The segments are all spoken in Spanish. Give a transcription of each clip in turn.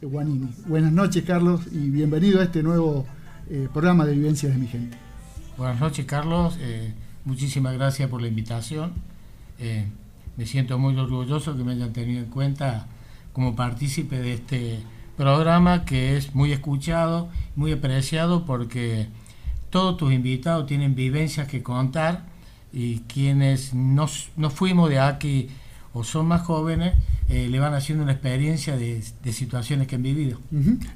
Guanini. Buenas noches, Carlos, y bienvenido a este nuevo eh, programa de Vivencias de mi gente. Buenas noches, Carlos. Eh, muchísimas gracias por la invitación. Eh, me siento muy orgulloso que me hayan tenido en cuenta como partícipe de este programa que es muy escuchado, muy apreciado porque todos tus invitados tienen vivencias que contar y quienes no fuimos de aquí o son más jóvenes, eh, le van haciendo una experiencia de, situaciones que han vivido.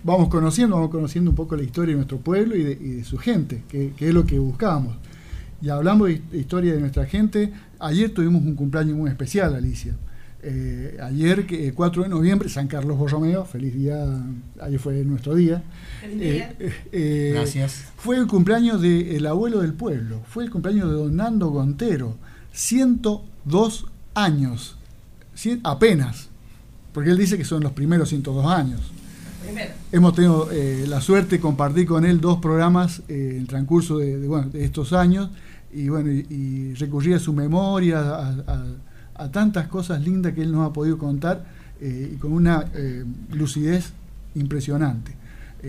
Vamos conociendo, vamos conociendo un poco la historia de nuestro pueblo y de, su gente, que, es lo que buscábamos. Y hablamos de historia de nuestra gente, ayer tuvimos un cumpleaños muy especial, Alicia. Eh, ayer, que, 4 de noviembre, San Carlos Borromeo, feliz día, ayer fue nuestro día. Eh, Gracias. Fue el cumpleaños del abuelo del pueblo, fue el cumpleaños de don Nando Gontero, 102 años apenas, porque él dice que son los primeros 102 años. Hemos tenido eh, la suerte de compartir con él dos programas eh, en el transcurso de, estos años. Y bueno y, recurrir a su memoria, a, tantas cosas lindas que él nos ha podido contar eh, y con una lucidez impresionante,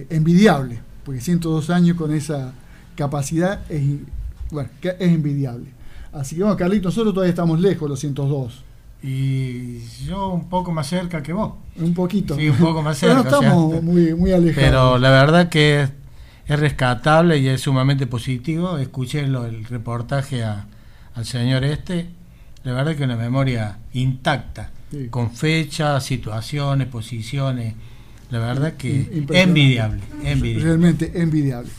envidiable, porque 102 años con esa capacidad es, bueno, es envidiable. Así que bueno, Carlitos, nosotros todavía estamos lejos, los 102 y yo un poco más cerca que vos. Un poquito. Sí, un poco más cerca. Pero estamos muy, muy alejados. Pero la verdad que es, rescatable y es sumamente positivo. Escuché el reportaje al señor este. La verdad que una memoria intacta, con fechas, situaciones, posiciones. La verdad que envidiable, envidiable. Realmente envidiable.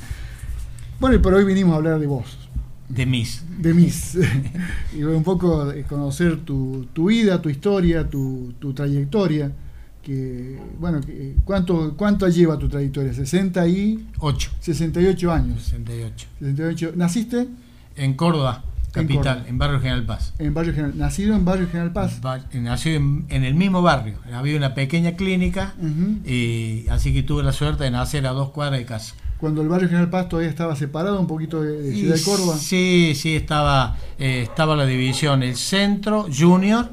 Bueno, y por hoy vinimos a hablar de vos. De mis. De mis. y un poco conocer tu, vida, tu historia, tu, trayectoria. Que, bueno, ¿cuánto, ¿cuánto lleva tu trayectoria? 68. 68 años. 68. 68. ¿Naciste? En Córdoba, capital, en, Barrio General Paz. En Barrio General, nacido en Barrio General Paz. nacido en, el mismo barrio. Había una pequeña clínica, y así que tuve la suerte de nacer a dos cuadras de casa cuando el barrio General Paz todavía estaba separado un poquito de, Ciudad de Córdoba. Sí, sí, estaba, eh, estaba la división, el centro, Junior,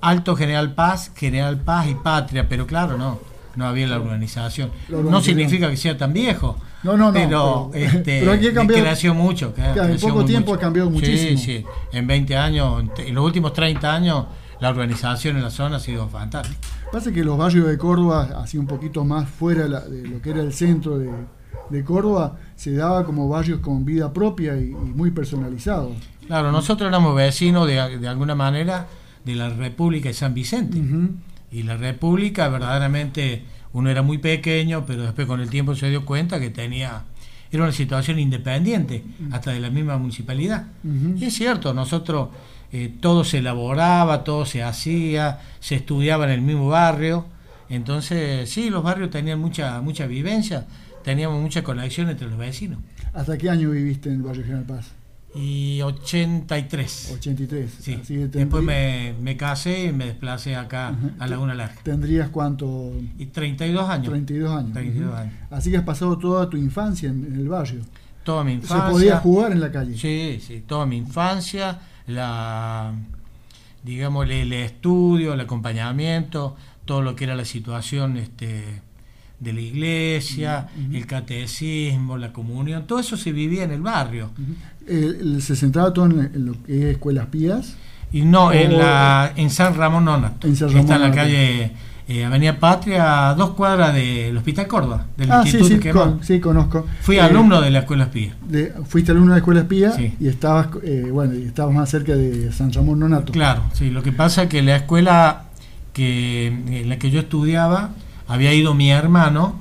Alto General Paz, General Paz y Patria, pero claro, no, no había la urbanización. no significa que sea tan viejo. No, no, no. Pero, este, aquí ha cambiado. Creció mucho. en poco tiempo ha cambiado muchísimo. Sí, sí. En 20 años, en los últimos 30 años, la organización en la zona ha sido fantástica. Pasa que los barrios de Córdoba, así un poquito más fuera de lo que era el centro de, Córdoba, se daba como barrios con vida propia y, muy personalizados. Claro, nosotros éramos vecinos de, de, alguna manera de la República de San Vicente. Y la República verdaderamente uno era muy pequeño, pero después con el tiempo se dio cuenta que tenía era una situación independiente, hasta de la misma municipalidad. Y es cierto, nosotros eh, todo se elaboraba, todo se hacía, se estudiaba en el mismo barrio. Entonces, sí, los barrios tenían mucha, mucha vivencia, teníamos mucha conexión entre los vecinos. ¿Hasta qué año viviste en el barrio General Paz? Y 83. 83. Sí. Después me, me, casé y me desplacé acá a Laguna Larga. ¿Tendrías cuánto? Y 32 años. 32 años. Así que has pasado toda tu infancia en, el barrio. Toda mi infancia. ¿Se podía jugar en la calle? Sí, sí, toda mi infancia la digamos el estudio, el acompañamiento, todo lo que era la situación este, de la iglesia, el catecismo, la comunión, todo eso se vivía en el barrio. ¿Se centraba todo en, lo que es escuelas pías? Y no, en, la, en San Ramón Nonato. En San Ramón Está en la calle eh, Avenida Patria, a dos cuadras del Hospital Córdoba, del ah, Instituto sí, sí, sí, conozco. Fui alumno de la Escuela Espía. fuiste alumno de la Escuela Espía y estabas eh, bueno, y estabas más cerca de San Ramón Nonato. Claro, sí, lo que pasa es que la escuela que, en la que yo estudiaba había ido mi hermano,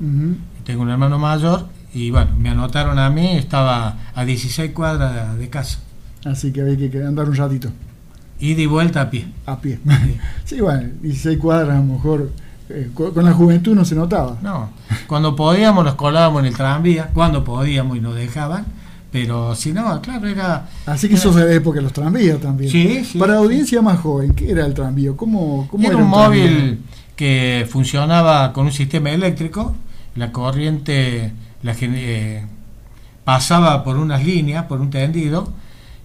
tengo un hermano mayor, y bueno, me anotaron a mí, estaba a 16 cuadras de, casa. Así que había que andar un ratito. Y de vuelta a pie. A pie. Sí, bueno, 16 cuadras a lo mejor eh, con la juventud no se notaba. No, cuando podíamos nos colábamos en el tranvía, cuando podíamos y nos dejaban, pero si no, claro, era... Así que eso es de la época los tranvías también. Sí, sí. Para la audiencia más joven, ¿qué era el tranvía? ¿Cómo, cómo era, un, móvil que funcionaba con un sistema eléctrico, la corriente la, eh, pasaba por unas líneas, por un tendido,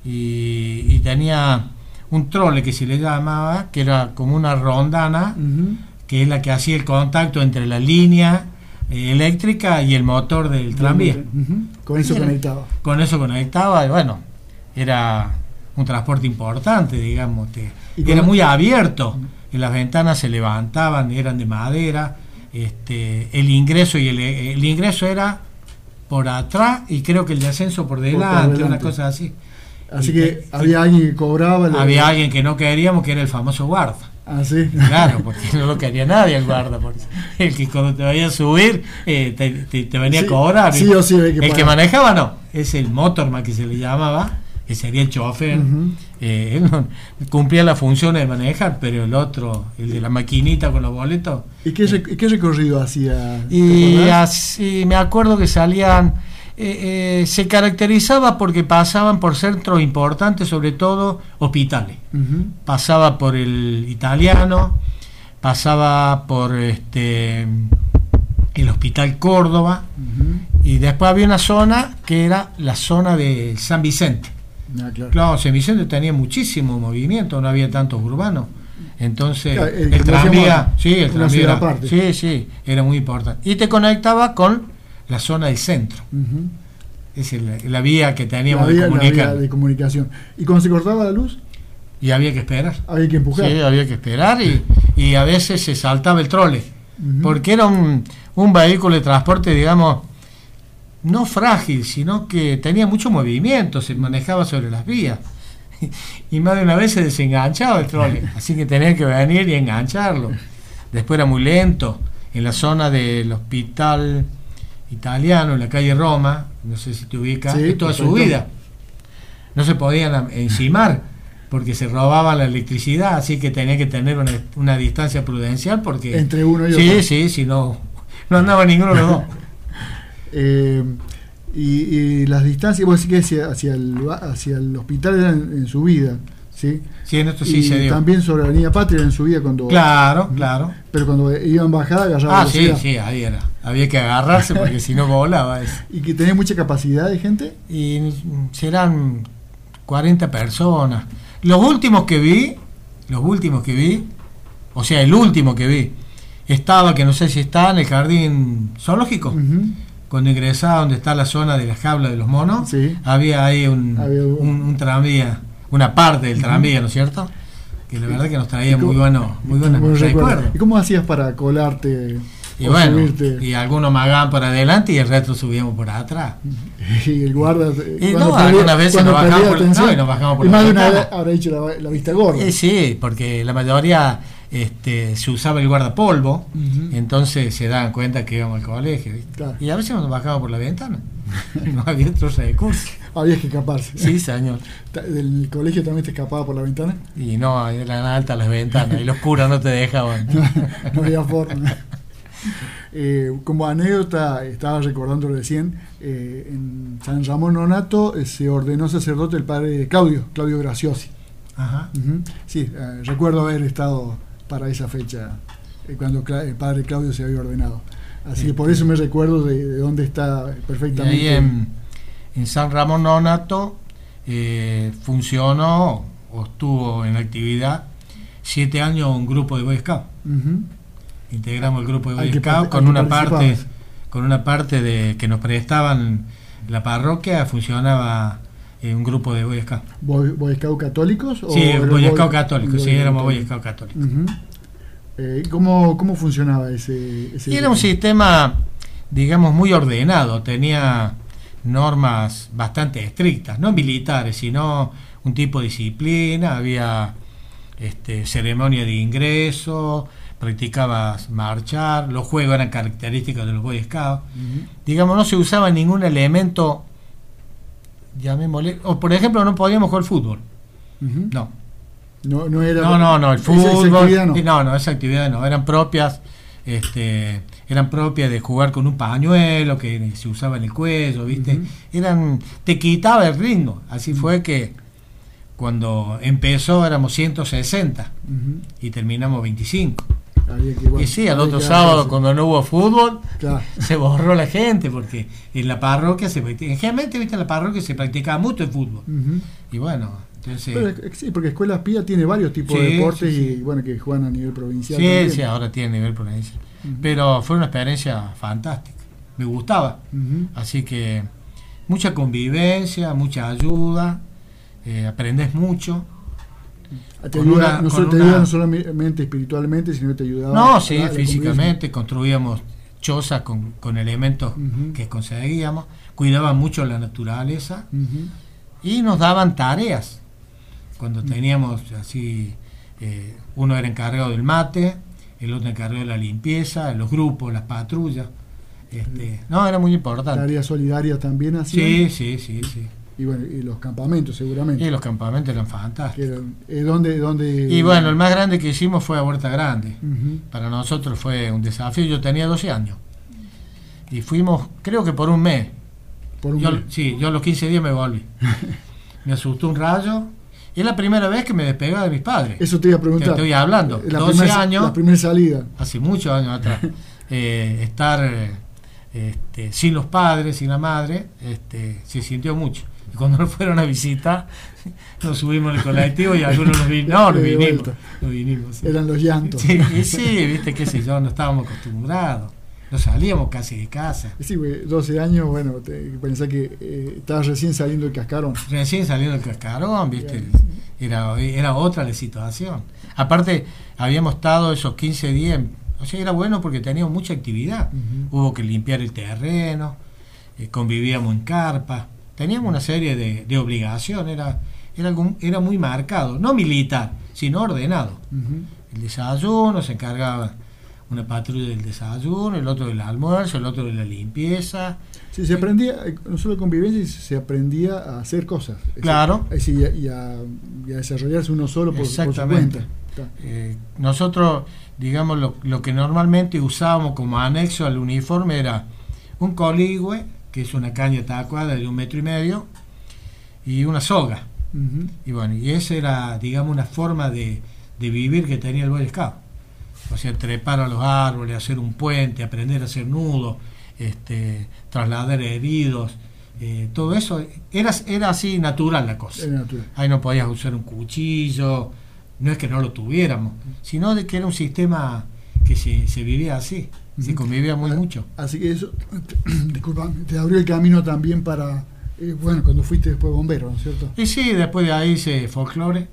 y, tenía un trole que se le llamaba, que era como una rondana, que es la que hacía el contacto entre la línea eh, eléctrica y el motor del tranvía. Con eso conectaba. Con eso conectaba, y bueno, era un transporte importante, digamos. era muy abierto, y las ventanas se levantaban, eran de madera. Este, el ingreso y el, ingreso era por atrás y creo que el descenso por delante, una cosa así. Así que, había alguien que cobraba. Había alguien que no queríamos, que era el famoso guarda. Ah, sí. Claro, porque no lo quería nadie el guarda. Porque el que cuando te vaya a subir eh, te, venía a cobrar. Sí o sí, el que manejaba no, es el motorman que se le llamaba, que sería el chofer. Eh, él cumplía la función de manejar, pero el otro, el de la maquinita con los boletos. ¿Y qué, qué recorrido hacía? Y así, me acuerdo que salían eh, eh, se caracterizaba porque pasaban por centros importantes, sobre todo hospitales. Pasaba por el italiano, pasaba por este el Hospital Córdoba y después había una zona que era la zona de San Vicente. Ah, claro. San Vicente tenía muchísimo movimiento, no había tantos urbanos. Entonces, el, tranvía, sí, el tranvía era, sí, sí, era muy importante. Y te conectaba con la zona del centro. Es la vía que teníamos de, comunicación. ¿Y cuando se cortaba la luz? Y había que esperar. Había que empujar. Sí, había que esperar y, y a veces se saltaba el trole. Porque era un, un vehículo de transporte, digamos, no frágil, sino que tenía mucho movimiento, se manejaba sobre las vías. Y más de una vez se desenganchaba el trole, así que tenía que venir y engancharlo. Después era muy lento. En la zona del hospital italiano en la calle Roma, no sé si te ubicas, toda su vida. No se podían encimar porque se robaba la electricidad, así que tenía que tener una, distancia prudencial porque... Entre uno y otro. Sí, sí, si no, no andaba ninguno de los dos. Eh, y, las distancias, vos decís que hacia, hacia, el, hacia el hospital eran en su vida. ¿sí? Sí, en esto sí se dio. También sobre la Avenida Patria en su vida cuando... Claro, claro. Pero cuando iban bajada agarraba Ah, sí, sí, ahí era. Había que agarrarse porque si no volaba. Eso. ¿Y que tenía mucha capacidad de gente? Y serán 40 personas. Los últimos que vi, los últimos que vi, o sea, el último que vi, estaba, que no sé si está, en el jardín zoológico. Cuando ingresaba donde está la zona de la jaula de los monos, había ahí un, un tranvía una parte del tranvía, ¿no es cierto? Que la verdad que nos traía muy bueno, muy buenos recuerdos. ¿Y cómo hacías para colarte? Y bueno, y algunos magaban por adelante y el resto subíamos por atrás. Y el guarda. Y no, algunas veces nos bajamos, por, no, y nos bajamos por y más de una vez habrá hecho la, vista gorda. Eh, sí, porque la mayoría este, se usaba el guardapolvo, entonces se daban cuenta que íbamos al colegio. Y a veces nos bajábamos por la ventana. no había otros recursos. Había que escaparse. Sí, señor. ¿Del colegio también te escapaba por la ventana? Y no, eran altas las ventanas y los curas no te dejaban. no, había forma. Eh, como anécdota, estaba recordando recién, eh, en San Ramón Nonato eh, se ordenó sacerdote el padre Claudio, Claudio Graciosi. Ajá. Sí, recuerdo haber estado para esa fecha, cuando el padre Claudio se había ordenado. Así que por eso me recuerdo de, dónde está perfectamente. en, San Ramón Nonato eh, funcionó o estuvo en actividad siete años un grupo de Boy Scout. Integramos el grupo de Boy Scout con una parte con una parte de que nos prestaban la parroquia funcionaba en un grupo de Boy Scout. ¿Boy, Scout católicos? Sí, Boy, Scout católicos, sí, éramos Boy Scout católicos. Eh, ¿cómo, funcionaba ese, Era un sistema, digamos, muy ordenado, tenía normas bastante estrictas, no militares, sino un tipo de disciplina, había este, ceremonia de ingreso, practicabas marchar, los juegos eran característicos de los Boy Scouts. Digamos, no se usaba ningún elemento, llamémosle, o por ejemplo, no podíamos jugar fútbol. No. No, no, era, no, no, no, el fútbol. no. no, no, esa actividad no, eran propias. Este, eran propias de jugar con un pañuelo que se usaba en el cuello, ¿viste? Eran te quitaba el ritmo. Así fue que cuando empezó éramos 160 y terminamos 25. y sí, al otro sábado cuando no hubo fútbol se borró la gente porque en la parroquia se generalmente viste en la parroquia se practicaba mucho el fútbol. Y bueno, entonces, sí, porque Escuela Pía tiene varios tipos de deportes y bueno que juegan a nivel provincial. Sí, sí, ahora tiene nivel provincial. Pero fue una experiencia fantástica. Me gustaba. Así que mucha convivencia, mucha ayuda, eh, aprendes mucho. Te ayuda, no, no solamente espiritualmente, sino que te ayudaba. No, sí, físicamente, construíamos chozas con, con elementos que conseguíamos, cuidaban mucho la naturaleza y nos daban tareas. Cuando teníamos así, eh, uno era encargado del mate, el otro encargó de la limpieza, los grupos, las patrullas. Este, no, era muy importante. Tareas solidarias también así. Sí, sí, sí, sí. Y bueno, y los campamentos seguramente. Y los campamentos eran fantásticos. Eh, ¿dónde, dónde, y bueno, el más grande que hicimos fue a Huerta Grande. Para nosotros fue un desafío. Yo tenía 12 años. Y fuimos, creo que por un mes. ¿Por un mes? Sí, yo a los 15 días me volví. me asustó un rayo es la primera vez que me despegaba de mis padres. Eso te iba a preguntar. Te estoy hablando. La 12 años. La primera salida. Hace muchos años atrás. Eh, estar este, sin los padres, sin la madre, este, se sintió mucho. Y cuando nos fueron a visitar, nos subimos el colectivo y algunos nos vinimos. No, nos vinimos. vinimos Eran los llantos. Sí, sí, viste, qué sé yo, no estábamos acostumbrados. No salíamos casi de casa. Sí, 12 años, bueno, te, pensé que eh, estabas recién saliendo del cascarón. Recién saliendo del cascarón, ¿viste? Era, era otra la situación. Aparte, habíamos estado esos 15 días, o sea, era bueno porque teníamos mucha actividad. Hubo que limpiar el terreno, eh, convivíamos en carpa, teníamos una serie de, de obligaciones, era, era, era muy marcado, no militar, sino ordenado. El desayuno se encargaba una patrulla del desayuno, el otro del almuerzo, el otro de la limpieza. Sí, se aprendía, no solo convivencia, se aprendía a hacer cosas. Claro. y, a, desarrollarse uno solo por, su cuenta. Eh, nosotros, digamos, lo, lo, que normalmente usábamos como anexo al uniforme era un coligüe, que es una caña tacuada de un metro y medio, y una soga. Y bueno, y esa era, digamos, una forma de, de vivir que tenía el Boy Scout o sea, trepar a los árboles, hacer un puente, aprender a hacer nudos, este, trasladar heridos, eh, todo eso era, era así natural la cosa. Ahí no podías usar un cuchillo, no es que no lo tuviéramos, sino de que era un sistema que se, se vivía así, se convivía muy ah, mucho. Así que eso, disculpa, te abrió el camino también para, eh, bueno, cuando fuiste después bombero, ¿no es cierto? Y sí, después de ahí hice folclore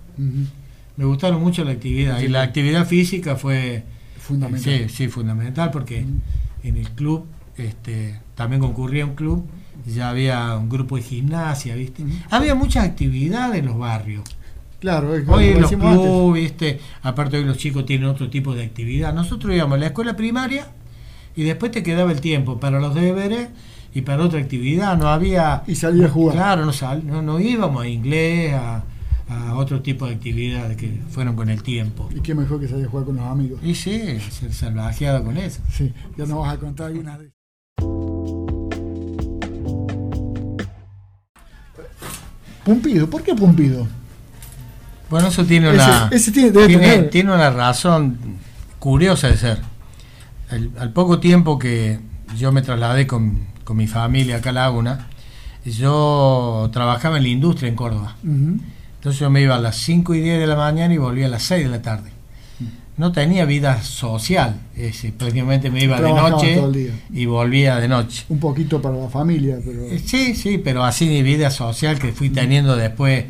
me gustaron mucho la actividad. y la actividad física fue fundamental. Sí, sí, fundamental porque mm. en el club este, también concurría un club, ya había un grupo de gimnasia, ¿viste? Mm. Había muchas actividades en los barrios. Claro, hoy en los clubes, ¿viste? aparte hoy los chicos tienen otro tipo de actividad. Nosotros íbamos a la escuela primaria y después te quedaba el tiempo para los deberes y para otra actividad. No había. Y salía a jugar. Claro, no, no, no íbamos a inglés, a a otro tipo de actividades que fueron con el tiempo. Y qué mejor que salir a jugar con los amigos. Y sí, ser salvajeado con eso. Sí, ya nos vas a contar algunas de Pumpido, ¿por qué Pumpido? Bueno, eso tiene una, tiene, una razón curiosa de ser. al poco tiempo que yo me trasladé con, con, mi familia acá a Laguna, yo trabajaba en la industria en Córdoba. Entonces yo me iba a las 5 y 10 de la mañana y volvía a las 6 de la tarde. No tenía vida social, prácticamente me iba de noche y volvía de noche. Un poquito para la familia, pero... Eh, sí, sí, pero así mi vida social que fui teniendo después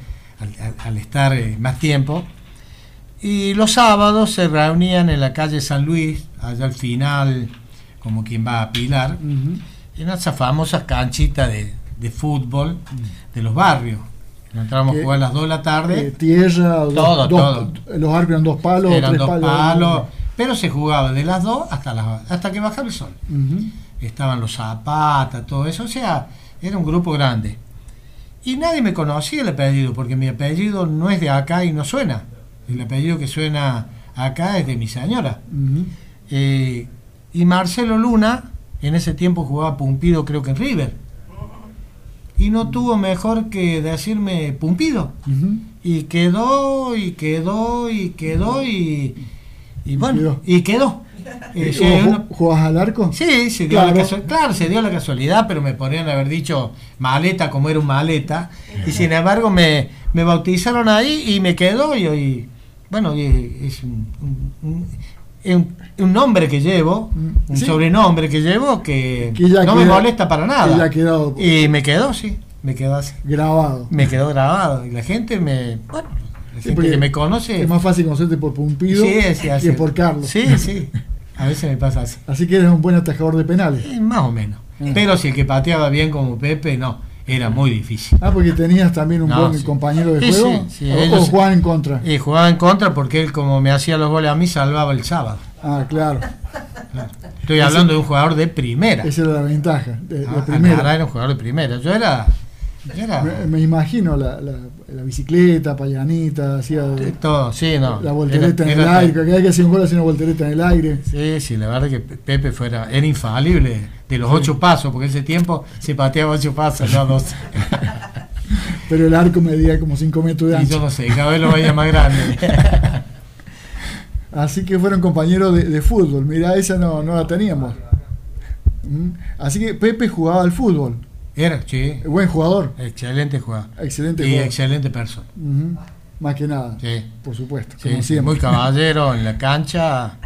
al, estar eh, más tiempo. Y los sábados se reunían en la calle San Luis, allá al final, como quien va a Pilar, en esa famosa canchita de, de fútbol de los barrios Entramos a jugar a las 2 de la tarde. Eh, tierra, todo, todo. Los árboles eran dos palos, eran dos palos, Pero se jugaba de las 2 hasta, las, hasta que bajaba el sol. Estaban los zapatas, todo eso. O sea, era un grupo grande. Y nadie me conocía el apellido, porque mi apellido no es de acá y no suena. El apellido que suena acá es de mi señora. Eh, y Marcelo Luna, en ese tiempo jugaba Pumpido, creo que en River. Y no tuvo mejor que decirme Pumpido. Y quedó, y quedó, y quedó, y, y bueno, Quedó. y quedó. Eh, sí, ¿Vos uno- ju- ¿Jugabas al arco? Sí, se dio Claro. la casualidad. Claro, se dio la casualidad, pero me podrían haber dicho maleta como era un maleta. Y sin embargo me, me bautizaron ahí y me quedó y hoy, bueno, y es un, un- un- es un- un nombre que llevo, Mm, un sí. sobrenombre que llevo que, no me molesta para nada. quedado Y me quedó, sí, me quedó así. grabado. Me quedó grabado. Y la gente me, bueno, la gente que me conoce... Es más fácil conocerte por Pumpido sí, que por Carlos. Sí, sí. A veces me pasa así. Así que eres un buen atajador de penales. Eh, más o menos. Mm. Pero si el que pateaba bien como Pepe, no, era muy difícil. Ah, porque tenías también un No, buen sí. compañero de Sí, juego. sí, sí, o, o jugaban en contra. Y jugaba en contra porque él, como me hacía los goles a mí, salvaba el sábado. Ah, claro. Claro. Estoy hablando de un jugador de primera. Esa era la ventaja. De, de Ah, primera. Angará era un jugador de primera. Yo era. Me, me imagino la, la, la bicicleta, payanita, hacía de todo, sí, no. la voltereta Era- en el aire. Cada vez que hacía un gol hacía una voltereta en el aire. Sí, sí, la verdad que Pe- Pepe fuera, era infalible de los ocho pasos, porque ese tiempo se pateaba ocho pasos, no dos. Pero el arco medía como 5 metros de Y yo ancho. no sé, cada vez lo veía más grande. Así que fueron compañeros de, de fútbol. Mirá, esa no, no la teníamos. Mm. Así que Pepe jugaba al fútbol. Era, sí, Buen jugador. excelente jugador. Excelente Y jugador. excelente persona. Más que nada. Sí. Por supuesto. Sí, como siempre. muy caballero en la cancha,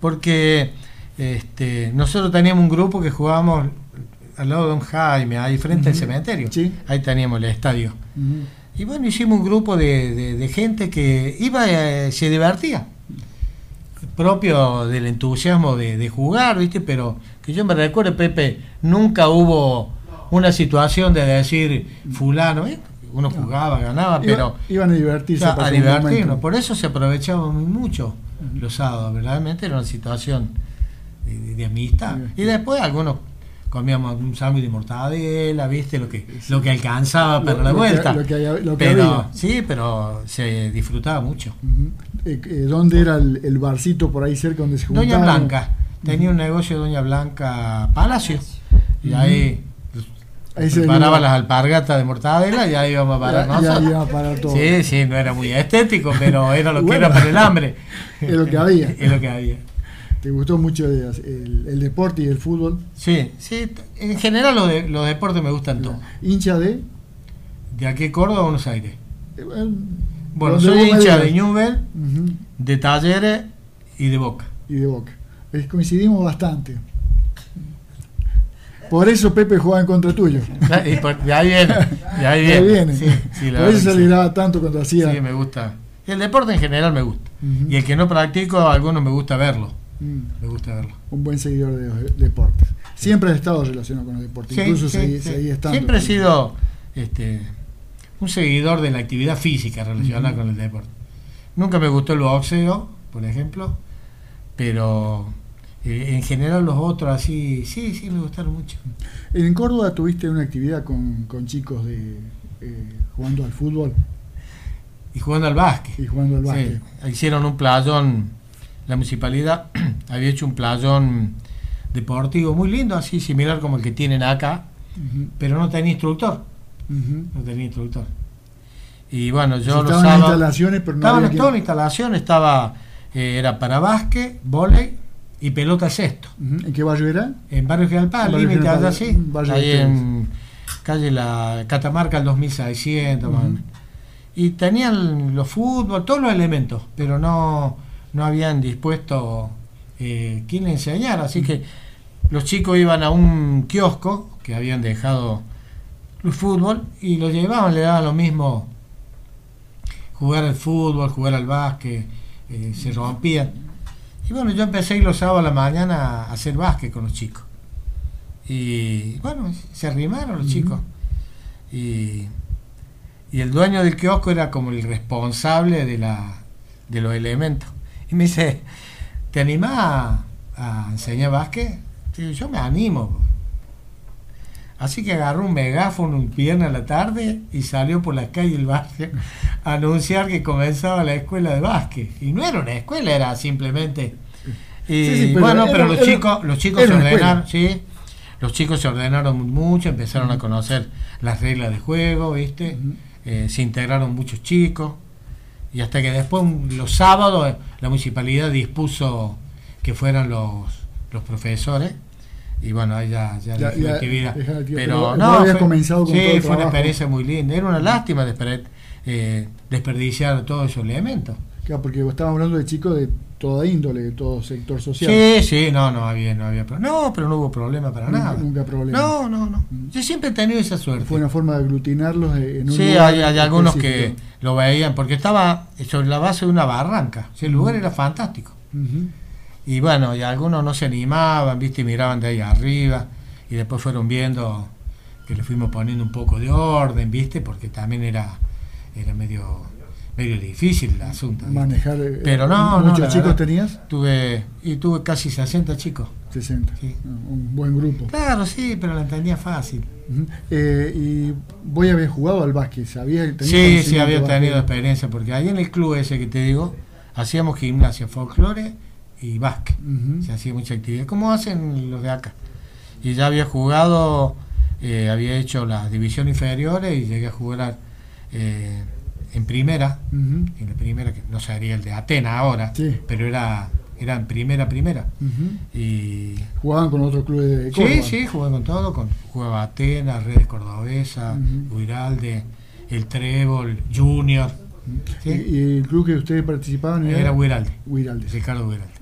porque este, nosotros teníamos un grupo que jugábamos al lado de Don Jaime, ahí frente al cementerio. Sí. Ahí teníamos el estadio. Y bueno, hicimos un grupo de, de- de gente que iba, eh, se divertía, propio del entusiasmo de, de jugar, ¿viste? Pero que yo me recuerdo, Pepe, nunca hubo una situación de decir, fulano, ¿eh? uno jugaba, ganaba, Iba- pero iban a divertirse. a divertirnos. Por eso se aprovechaba muy mucho los sábados. Verdaderamente era una situación de, de- de amistad. Y después algunos comíamos un sándwich de mortadela, ¿viste? Lo que, lo que alcanzaba para Lo- la lo que- vuelta. lo que haya- lo que pero, había. Sí, pero se disfrutaba mucho. Eh, eh, ¿Dónde era el, el barcito por ahí cerca donde se juntaban? Doña Blanca. Tenía un negocio Doña Blanca Palacio. Y ahí preparaba las alpargatas de mortadela y ahí íbamos a parar Ya, ya iba a parar todo. Sí, sí, no era muy estético, pero era lo que era para el hambre. Es lo que había. es lo que había. ¿Te gustó mucho el, deporte y el fútbol? Sí, sí, en general los, de- los deportes me gustan todos. ¿Hincha de? De aquí Córdoba a Buenos Aires. Eh, bueno, soy hincha de. Newell, de Talleres y de Boca. Y de Boca. Coincidimos bastante. Por eso Pepe jugaba en contra tuyo. Y por- de ahí viene. De ahí De ahí viene. viene. Sí, sí, Por eso se alegraba tanto cuando hacía. Sí, me gusta. El deporte en general me gusta. Y el que no practico, a algunos me gusta verlo. Mm, Me gusta verlo. un buen seguidor de los de- deportes. Siempre has estado relacionado con los deportes. Incluso seguí, seguí estando. Siempre he sido este, un seguidor de la actividad física relacionada con el deporte. Nunca me gustó el boxeo, por ejemplo, pero eh, en general los otros así, sí, sí, me gustaron mucho. En Córdoba tuviste una actividad con, con chicos de eh, jugando al fútbol Y jugando al básquet. y jugando al básquet. Sí, hicieron un playón, la municipalidad había hecho un playón deportivo muy lindo, así similar como el que tienen acá, pero no tenía instructor, ujú. no tenía instructor. Y bueno, yo Sí, los estaban las sábados- instalaciones, pero no Estaban había en quien- toda la instalación, estaba, eh, era para básquet, vóley y pelota. Ujú. ¿En qué barrio era? En Barrio General Paz, límite allá sí, ahí en calle la Catamarca el 2600 más o Ujú. menos. Y tenían los fútbol, todos los elementos, pero no, no habían dispuesto eh, quien le enseñara, así que los chicos iban a un kiosco que habían dejado el fútbol y lo llevaban, le daban lo mismo jugar al fútbol, jugar al básquet, eh, se rompían. Y bueno, yo empecé a ir los sábados a la mañana a hacer básquet con los chicos. Y bueno, se arrimaron los chicos. Y, y el dueño del kiosco era como el responsable de, la, de los elementos. Y me dice, ¿te animás a, a enseñar básquet? Sí, yo me animo. Así que agarró un megáfono un viernes a la tarde y salió por la calle del barrio a anunciar que comenzaba la escuela de básquet. Y no era una escuela, era simplemente... Y, Sí, sí, pero bueno, era- pero los era- chicos, los chicos se ordenaron, sí. Los chicos se ordenaron mucho, empezaron a conocer las reglas de juego, ¿viste? Eh, se integraron muchos chicos. Y hasta que después, los sábados, la municipalidad dispuso que fueran los, los profesores. Y bueno, ahí ya, ya, Ya- actividad. Pero pero no, vos habías fue, comenzado con sí, todo el fue una experiencia muy linda. Era una lástima desper- eh, desperdiciar todos esos elementos. Claro, porque estábamos hablando de chicos de toda índole, de todo sector social. Sí, sí, no, no había, no había problema. No, pero no hubo problema para Nunca- nada. nunca problema. No, no, no. Mm. Yo siempre he tenido esa suerte. Fue una forma de aglutinarlos en un Sí, lugar hay, hay algunos que lo veían, porque estaba sobre la base de una barranca. Sí, el lugar era fantástico. Y bueno, y algunos no se animaban, viste, y miraban de ahí arriba. Y después fueron viendo que le fuimos poniendo un poco de orden, viste, porque también era, era medio, medio difícil el asunto. ¿viste? Manejar. eh, Pero no, no, ¿Muchos chicos verdad. tenías? Tuve, y tuve casi 60 chicos. 60. Sí. Un buen grupo. Claro, sí, pero lo entendía fácil. Eh, y vos ya habías jugado al básquet, ¿sabías? Sí, sí, había tenido básquet? experiencia, porque ahí en el club ese que te digo, hacíamos gimnasia, folclore y básquet. Ujú. Se hacía mucha actividad, como hacen los de acá. Y ya había jugado, eh, había hecho las divisiones inferiores y llegué a jugar eh, en primera, en la primera, que no sería el de Atenas ahora, Sí. pero era, era en primera, primera. Y Jugaban con otros clubes de Córdoba. Sí, sí, jugué con todo, con, jugaba Atenas, Redes Cordobesa, Ujú. Huiralde, el Trébol, Junior. Y, ¿sí? y el club que ustedes participaban era, Era Huiralde. Ricardo Huiralde.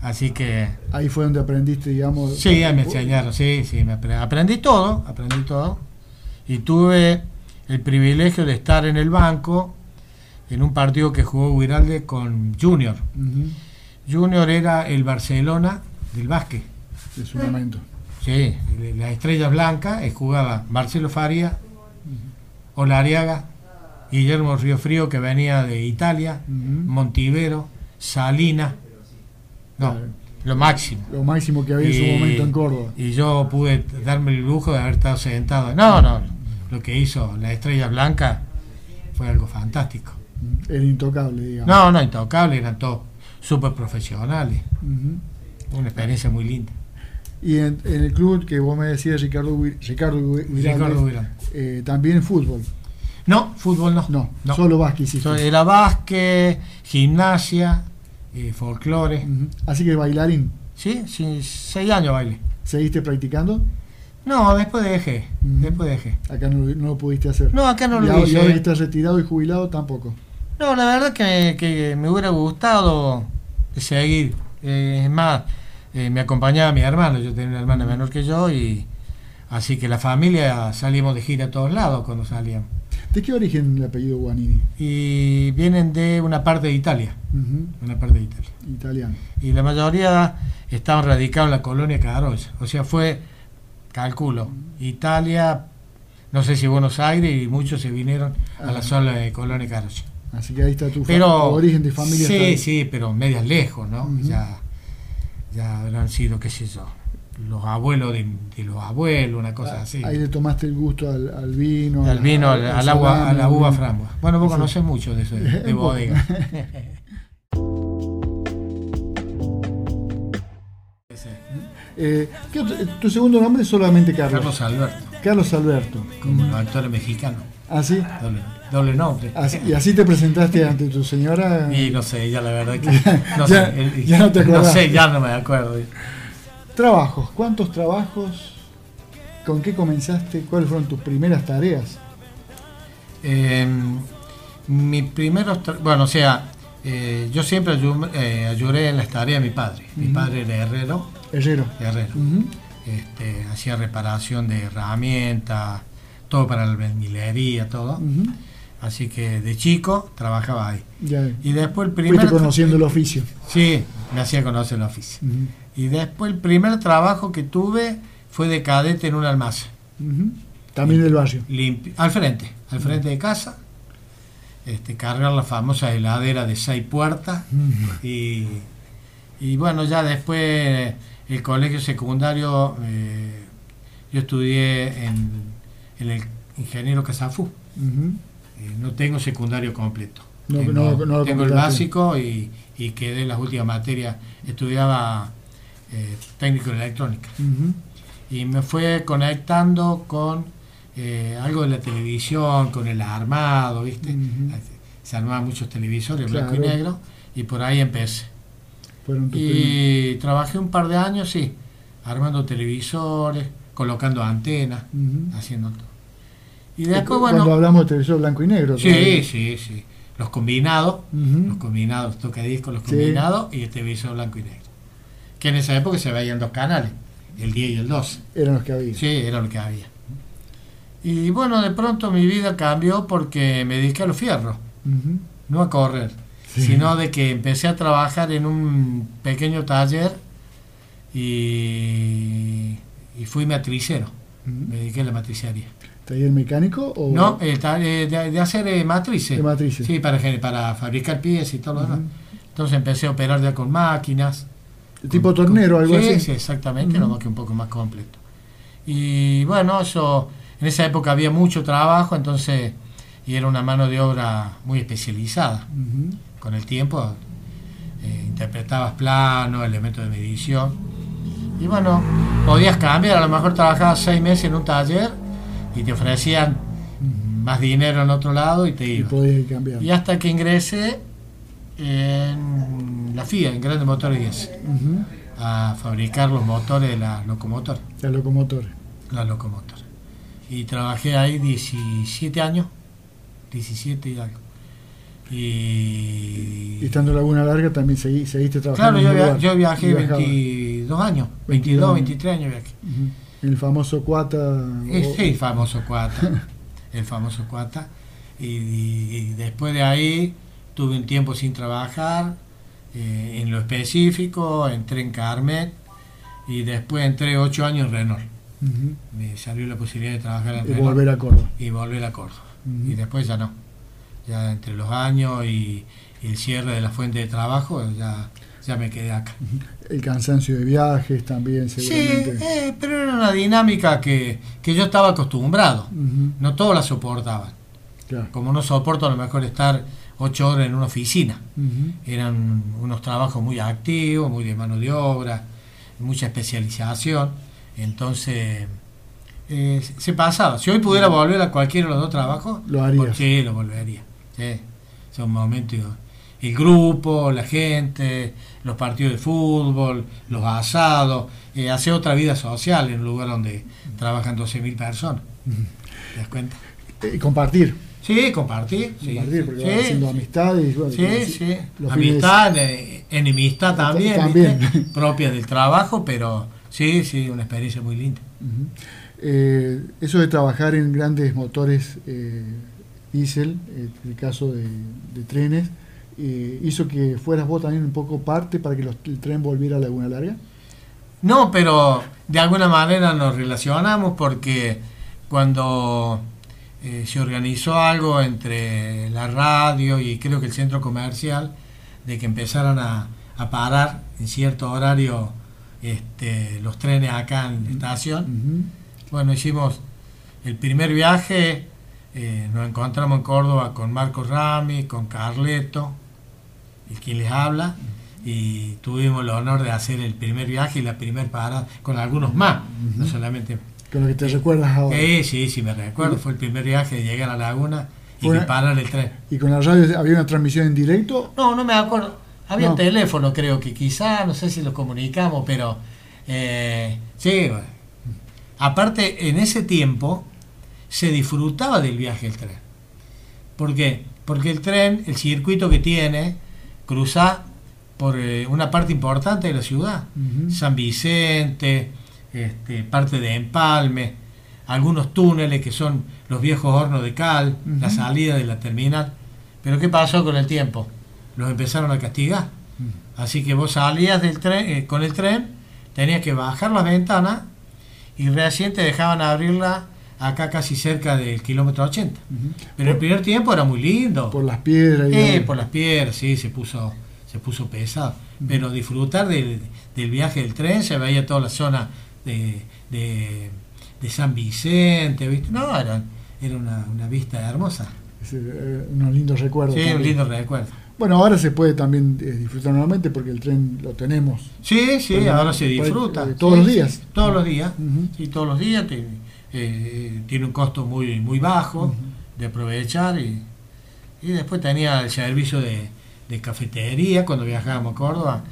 Así que Ahí fue donde aprendiste, digamos. sí, me enseñaron, sí, sí, me aprendí todo, aprendí todo. Y tuve el privilegio de estar en el banco en un partido que jugó Huiralde con Junior. Junior era el Barcelona del básquet. De su momento. Sí, la estrella blanca eh, jugaba Marcelo Faria, Olariaga, Guillermo Río Frío que venía de Italia. Montivero, Salina, no, Claro. lo máximo. Lo máximo que había en su momento en Córdoba. Y yo pude darme el lujo de haber estado sentado. No, no, lo que hizo la estrella blanca fue algo fantástico. Era intocable, digamos. No, no, intocable, eran todos súper profesionales. Una experiencia muy linda. Y en, en el club que vos me decías, Ricardo, Ricardo Ricardo eh, también fútbol. No, fútbol no. No, No. solo básquet hiciste. Era básquet, gimnasia, eh, folclore. Así que bailarín, Sí, sí, seis años baile. ¿seguiste practicando? No, después dejé. Ujú. Después dejé. Acá no, no lo pudiste hacer. No, acá no y, lo ahora- y hice. ahora estás retirado y jubilado tampoco. No, la verdad que, que me hubiera gustado seguir. Eh, es más, eh, me acompañaba mi hermano. Yo tenía una hermana menor que yo y así que la familia salimos de gira a todos lados cuando salíamos. ¿De qué origen el apellido Guanini? Y vienen de una parte de Italia. Una parte de Italia. Italiano. y la mayoría estaban radicados en la colonia Carolla. O sea, fue, calculo, Italia, no sé si Buenos Aires, y muchos se vinieron a la Ah. sola de colonia Carolla. Así que ahí está tu, Pero, tu origen de familia. sí, sí, pero medias lejos, ¿no? Ujú. Ya, ya habrán sido, qué sé yo, los abuelos de, de los abuelos, una cosa Ah, así. Ahí le tomaste el gusto al, al vino. Al vino, al, al agua, a la uva al- frambua. Bueno, vos conocés mucho de eso, de, de bodega. Eh, ¿qué otro- tu segundo nombre es solamente Carlos. Carlos Alberto, Carlos Alberto. como los actores mexicanos, ¿Ah, sí? doble, doble nombre. Así- y así te presentaste ante tu señora. Y no sé, ya la verdad que. No Ya- sé, el- ya no te acordás. sé, ya no me acuerdo. Trabajos. ¿Cuántos trabajos? ¿Con qué comenzaste? ¿Cuáles fueron tus primeras tareas? Eh, mi primeros. Bueno, o sea, eh, yo siempre eh, ayudé en las tareas de mi padre. Mi padre era herrero. Herrero. herrero. Este, hacía reparación de herramientas, todo para la albañilería, todo. Así que de chico trabajaba ahí. Ya. Y después el primer. Fuiste conociendo el oficio. Sí, me hacía conocer el oficio. Y después el primer trabajo que tuve fue de cadete en un almacén. También del barrio. Limpi- al frente, al frente de casa. Este, cargar la famosa heladera de seis puertas y, Y bueno, ya después el colegio secundario, eh, yo estudié en, en el ingeniero Casafú. Eh, no tengo secundario completo. No, tengo no- no tengo el básico y, y quedé en las últimas materias. Estudiaba eh, técnico en electrónica. Y me fue conectando con eh, algo de la televisión, con el armado, ¿viste? Se armaban muchos televisores blanco y negro y por ahí empecé. Fueron tus primeros- Y trabajé un par de años, sí, armando televisores, colocando antenas, haciendo todo. Y Cu- después, Cuando hablamos de televisor blanco y negro. sí, todavía. sí, sí. Los combinados, los combinados, tocadiscos, los Sí. combinados y el televisor blanco y negro. Que en esa época se veían dos canales, el 10 y el 12. Eran los que había. Sí, era lo que había. Y bueno, de pronto mi vida cambió porque me dediqué a los fierros, Ujú. no a correr, Sí. sino de que empecé a trabajar en un pequeño taller y, y fui matricero, Ujú. me dediqué a la matricería. ¿Taller mecánico o...? No, eh, eh, de, de hacer eh, matrices. De matrices. Sí, para, para fabricar piezas y todo lo demás. Entonces empecé a operar ya con máquinas. Tipo tornero, algo sí, así. Sí, exactamente, Ujú. nomás que un poco más completo. Y bueno, eso, en esa época había mucho trabajo, entonces, y era una mano de obra muy especializada. Con el tiempo eh, interpretabas planos, elementos de medición. Y bueno, podías cambiar, a lo mejor trabajabas seis meses en un taller y te ofrecían más dinero en otro lado y te Y ibas. podía ir cambiando. Y hasta que ingresé en la FIA, en Grandes Motores 10 Ujú. a fabricar los motores de la locomotora, La locomotora. la locomotora. Y trabajé ahí 17 años, 17 y algo. Y Y, estando en Laguna Larga también seguí- seguiste claro, trabajando yo, en un via- yo viajé Y viajaba. 22 años, 22 22, años. 23 años viajé. Ujú. El famoso Cuata... Es o- el famoso cuata, el famoso cuata. Y, y- y después de ahí tuve un tiempo sin trabajar, eh, en lo específico, entré en Carmet y después entré ocho años en Renault. Me salió la posibilidad de trabajar en Y Renault volver a Córdoba. y volver a Córdoba. Y después ya no. Ya entre los años y, y el cierre de la fuente de trabajo, ya, ya me quedé acá. El cansancio de viajes también, Sí, seguramente. eh, pero era una dinámica que, que yo estaba acostumbrado. No todos la soportaban. Claro. Como no soporto a lo mejor estar ocho horas en una oficina. Eran unos trabajos muy activos, muy de mano de obra, mucha especialización. Entonces, eh, se pasaba. Si hoy pudiera volver a cualquiera de los dos trabajos, Lo harías. pues sí, lo volvería. Sí. Son momentos. El grupo, la gente, los partidos de fútbol, los asados, eh, hacer otra vida social en un lugar donde trabajan 12.000 personas. ¿Te das cuenta? Eh, compartir. Sí, compartir. Sí, compartir, porque sí, vas haciendo amistades. bueno, Sí, sí. Amistad, eh, enemistad también, También. propia del trabajo, pero sí, sí, una experiencia muy linda. Eh, eso de trabajar en grandes motores eh, diésel, eh, el caso de, de trenes, eh, hizo que fueras vos también un poco parte para que los- el tren volviera a Laguna Larga. No, pero de alguna manera nos relacionamos porque cuando eh, se organizó algo entre la radio y creo que el centro comercial, de que empezaran a, a parar en cierto horario este, los trenes acá en la estación, Ujú. Bueno, hicimos el primer viaje, eh, nos encontramos en Córdoba con Marcos Rami, con Carleto, y quien les habla, y tuvimos el honor de hacer el primer viaje y la primer parada con algunos más, no solamente... Con lo que te recuerdas ahora. Eh, sí, sí, me recuerdo, fue el primer viaje de llegar a la laguna y una- parar el tren. ¿Y con la radio había una transmisión en directo? No, no me acuerdo. Había No. teléfono, creo que quizá, no sé si lo comunicamos, pero eh, sí. Aparte, en ese tiempo se disfrutaba del viaje del tren. ¿Por qué? Porque el tren, el circuito que tiene, cruza por eh, una parte importante de la ciudad. San Vicente, este, parte de Empalme, algunos túneles que son los viejos hornos de cal, la salida de la terminal. Pero ¿qué pasó con el tiempo? Los empezaron a castigar. Así que vos salías del tren, eh, con el tren, tenías que bajar las ventanas y recién te dejaban abrirla acá casi cerca del kilómetro 80. Ujú. Pero el primer tiempo era muy lindo. Por las piedras. Eh, por las piedras, sí, se puso, se puso pesado. pero disfrutar del, viaje del tren, se veía toda la zona de, de, San Vicente, ¿viste? No, era, era una, vista hermosa. Eh, unos lindos recuerdos. Sí, un lindo recuerdo. Bueno, ahora se puede también eh, disfrutar nuevamente porque el tren lo tenemos. Sí, sí, ahora se disfruta. Eh, todos los días. todos los días. Sí, todos los días. Eh, tiene un costo muy, muy bajo de aprovechar y, y, después tenía el servicio de, cafetería cuando viajábamos a Córdoba.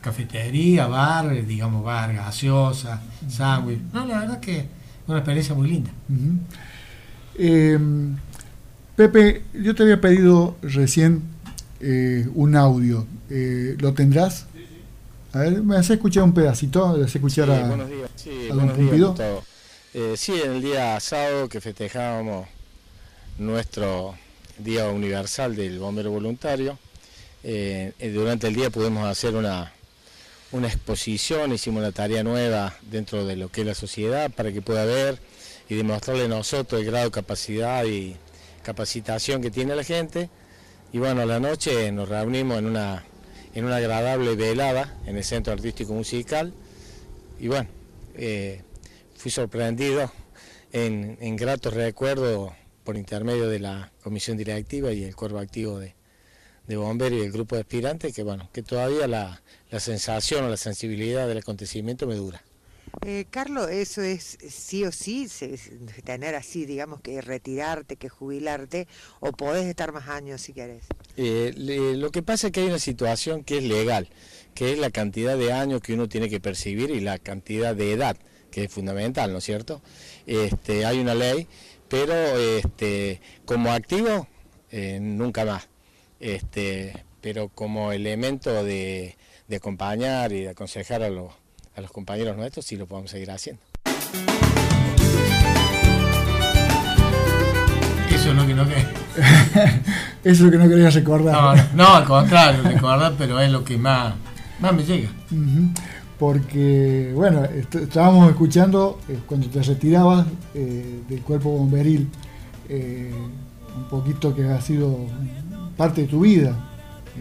Cafetería, bar, digamos, bar, gaseosa, sándwich. No, la verdad que una experiencia muy linda. Pepe, yo te había pedido recién eh, un audio. Eh, ¿Lo tendrás? A ver, me hace escuchar un pedacito, le hace escuchar a, buenos días. Sí, buenos días eh, sí, en el día sábado que festejábamos nuestro Día Universal del Bombero Voluntario, durante el día pudimos hacer una, una exposición, hicimos una tarea nueva dentro de lo que es la sociedad para que pueda ver y demostrarle a nosotros el grado de capacidad y capacitación que tiene la gente. Y bueno, a la noche nos reunimos en una, en una agradable velada en el Centro Artístico Musical. Y bueno, eh, fui sorprendido en, en gratos recuerdos por intermedio de la comisión directiva y el cuerpo activo de, de bomberos y el grupo de aspirantes, que bueno, que todavía la, la sensación o la sensibilidad del acontecimiento me dura. Eh, Carlos, eso es sí o sí, tener así, digamos, que retirarte, que jubilarte, o podés estar más años si querés. Eh, lo que pasa es que hay una situación que es legal, que es la cantidad de años que uno tiene que percibir y la cantidad de edad, que es fundamental, ¿no es cierto? Este, hay una ley, pero este, como activo, eh, nunca más. Este, pero como elemento de acompañar y de aconsejar a los a los compañeros nuestros sí lo podemos seguir haciendo. Eso es lo que no quería. Eso es lo que no quería recordar. No, al contrario, recordar, pero es lo que más, más me llega. Porque, bueno, estábamos escuchando eh, cuando te retirabas eh, del cuerpo bomberil, eh, un poquito que ha sido parte de tu vida,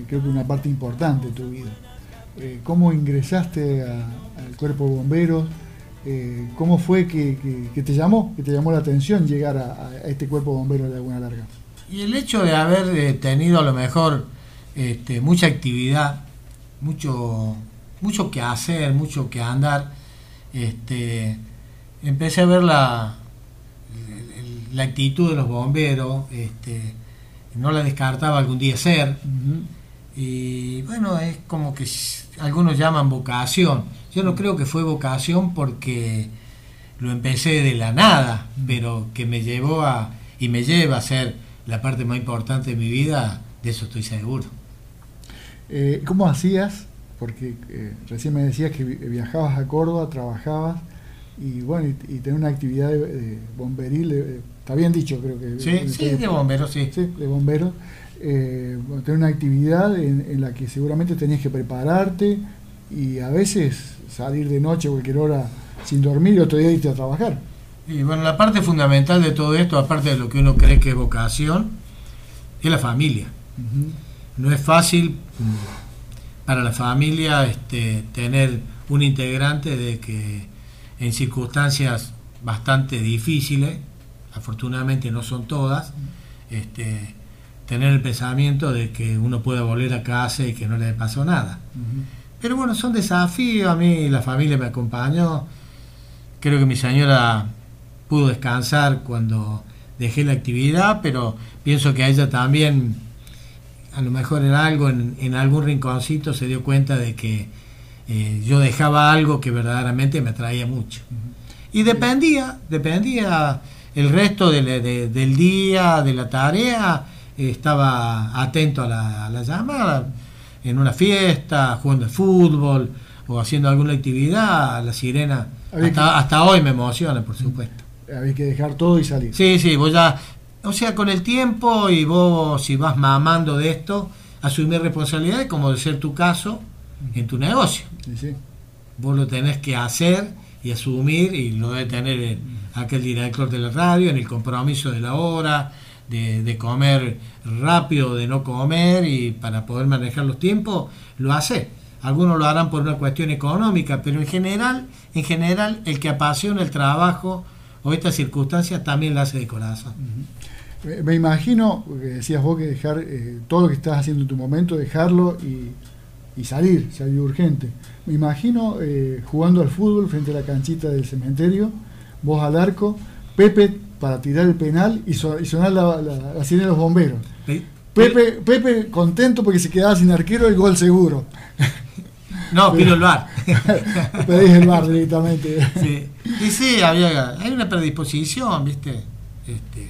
creo que una parte importante de tu vida. ¿Cómo ingresaste a, al cuerpo de bomberos. Eh, ¿Cómo fue que, te llamó, que te llamó la atención llegar a, este cuerpo de bomberos de Laguna Larga? Y el hecho de haber eh, tenido a lo mejor este, mucha actividad, mucho, mucho que hacer, mucho que andar, este, empecé a ver la, la actitud de los bomberos, este, no la descartaba algún día ser, y bueno, es como que algunos llaman vocación. Yo no creo que fue vocación porque lo empecé de la nada, pero que me llevó a y me lleva a ser la parte más importante de mi vida, de eso estoy seguro. Eh, ¿Cómo hacías? Porque eh, recién me decías que viajabas a Córdoba, trabajabas y bueno, y, tener una actividad de, bomberil, está bien dicho creo que. Sí, sí, de bomberos, sí. Sí, de bomberos. tener una actividad en, en, la que seguramente tenías que prepararte y a veces salir de noche cualquier hora sin dormir y otro día irte a trabajar. Y bueno, la parte fundamental de todo esto, aparte de lo que uno cree que es vocación, es la familia. No es fácil para la familia este, tener un integrante de que en circunstancias bastante difíciles, afortunadamente no son todas, este, tener el pensamiento de que uno pueda volver a casa y que no le pasó nada. Pero bueno, son desafíos. A mí la familia me acompañó. Creo que mi señora pudo descansar cuando dejé la actividad, pero pienso que a ella también, a lo mejor en algo, en, algún rinconcito, se dio cuenta de que eh, yo dejaba algo que verdaderamente me atraía mucho. Y dependía, dependía el resto del día, de la tarea, estaba atento a la, a la llamada en una fiesta, jugando al fútbol o haciendo alguna actividad, la sirena hasta, hoy me emociona, por supuesto. Había que dejar todo y salir. Sí, sí, vos ya, o sea, con el tiempo y vos si vas mamando de esto, asumir responsabilidades como de ser tu caso en tu negocio. Sí, sí. Vos lo tenés que hacer y asumir y lo debe tener aquel director de la radio en el compromiso de la hora, de, comer rápido, de no comer y para poder manejar los tiempos, lo hace. algunos lo harán por una cuestión económica, pero en general, en general, el que apasiona el trabajo o estas circunstancias también la hace de corazón. Me imagino, decías vos que dejar eh, todo lo que estás haciendo en tu momento, dejarlo y, salir, si hay urgente. Me imagino eh, jugando al fútbol frente a la canchita del cementerio, vos al arco, Pepe para tirar el penal y, sonar la, la, sirena de los bomberos. Pepe, Pepe contento porque se quedaba sin arquero el gol seguro. No, pido el bar. Pedís el bar directamente. Sí. Y sí, había, hay una predisposición, ¿viste? Este,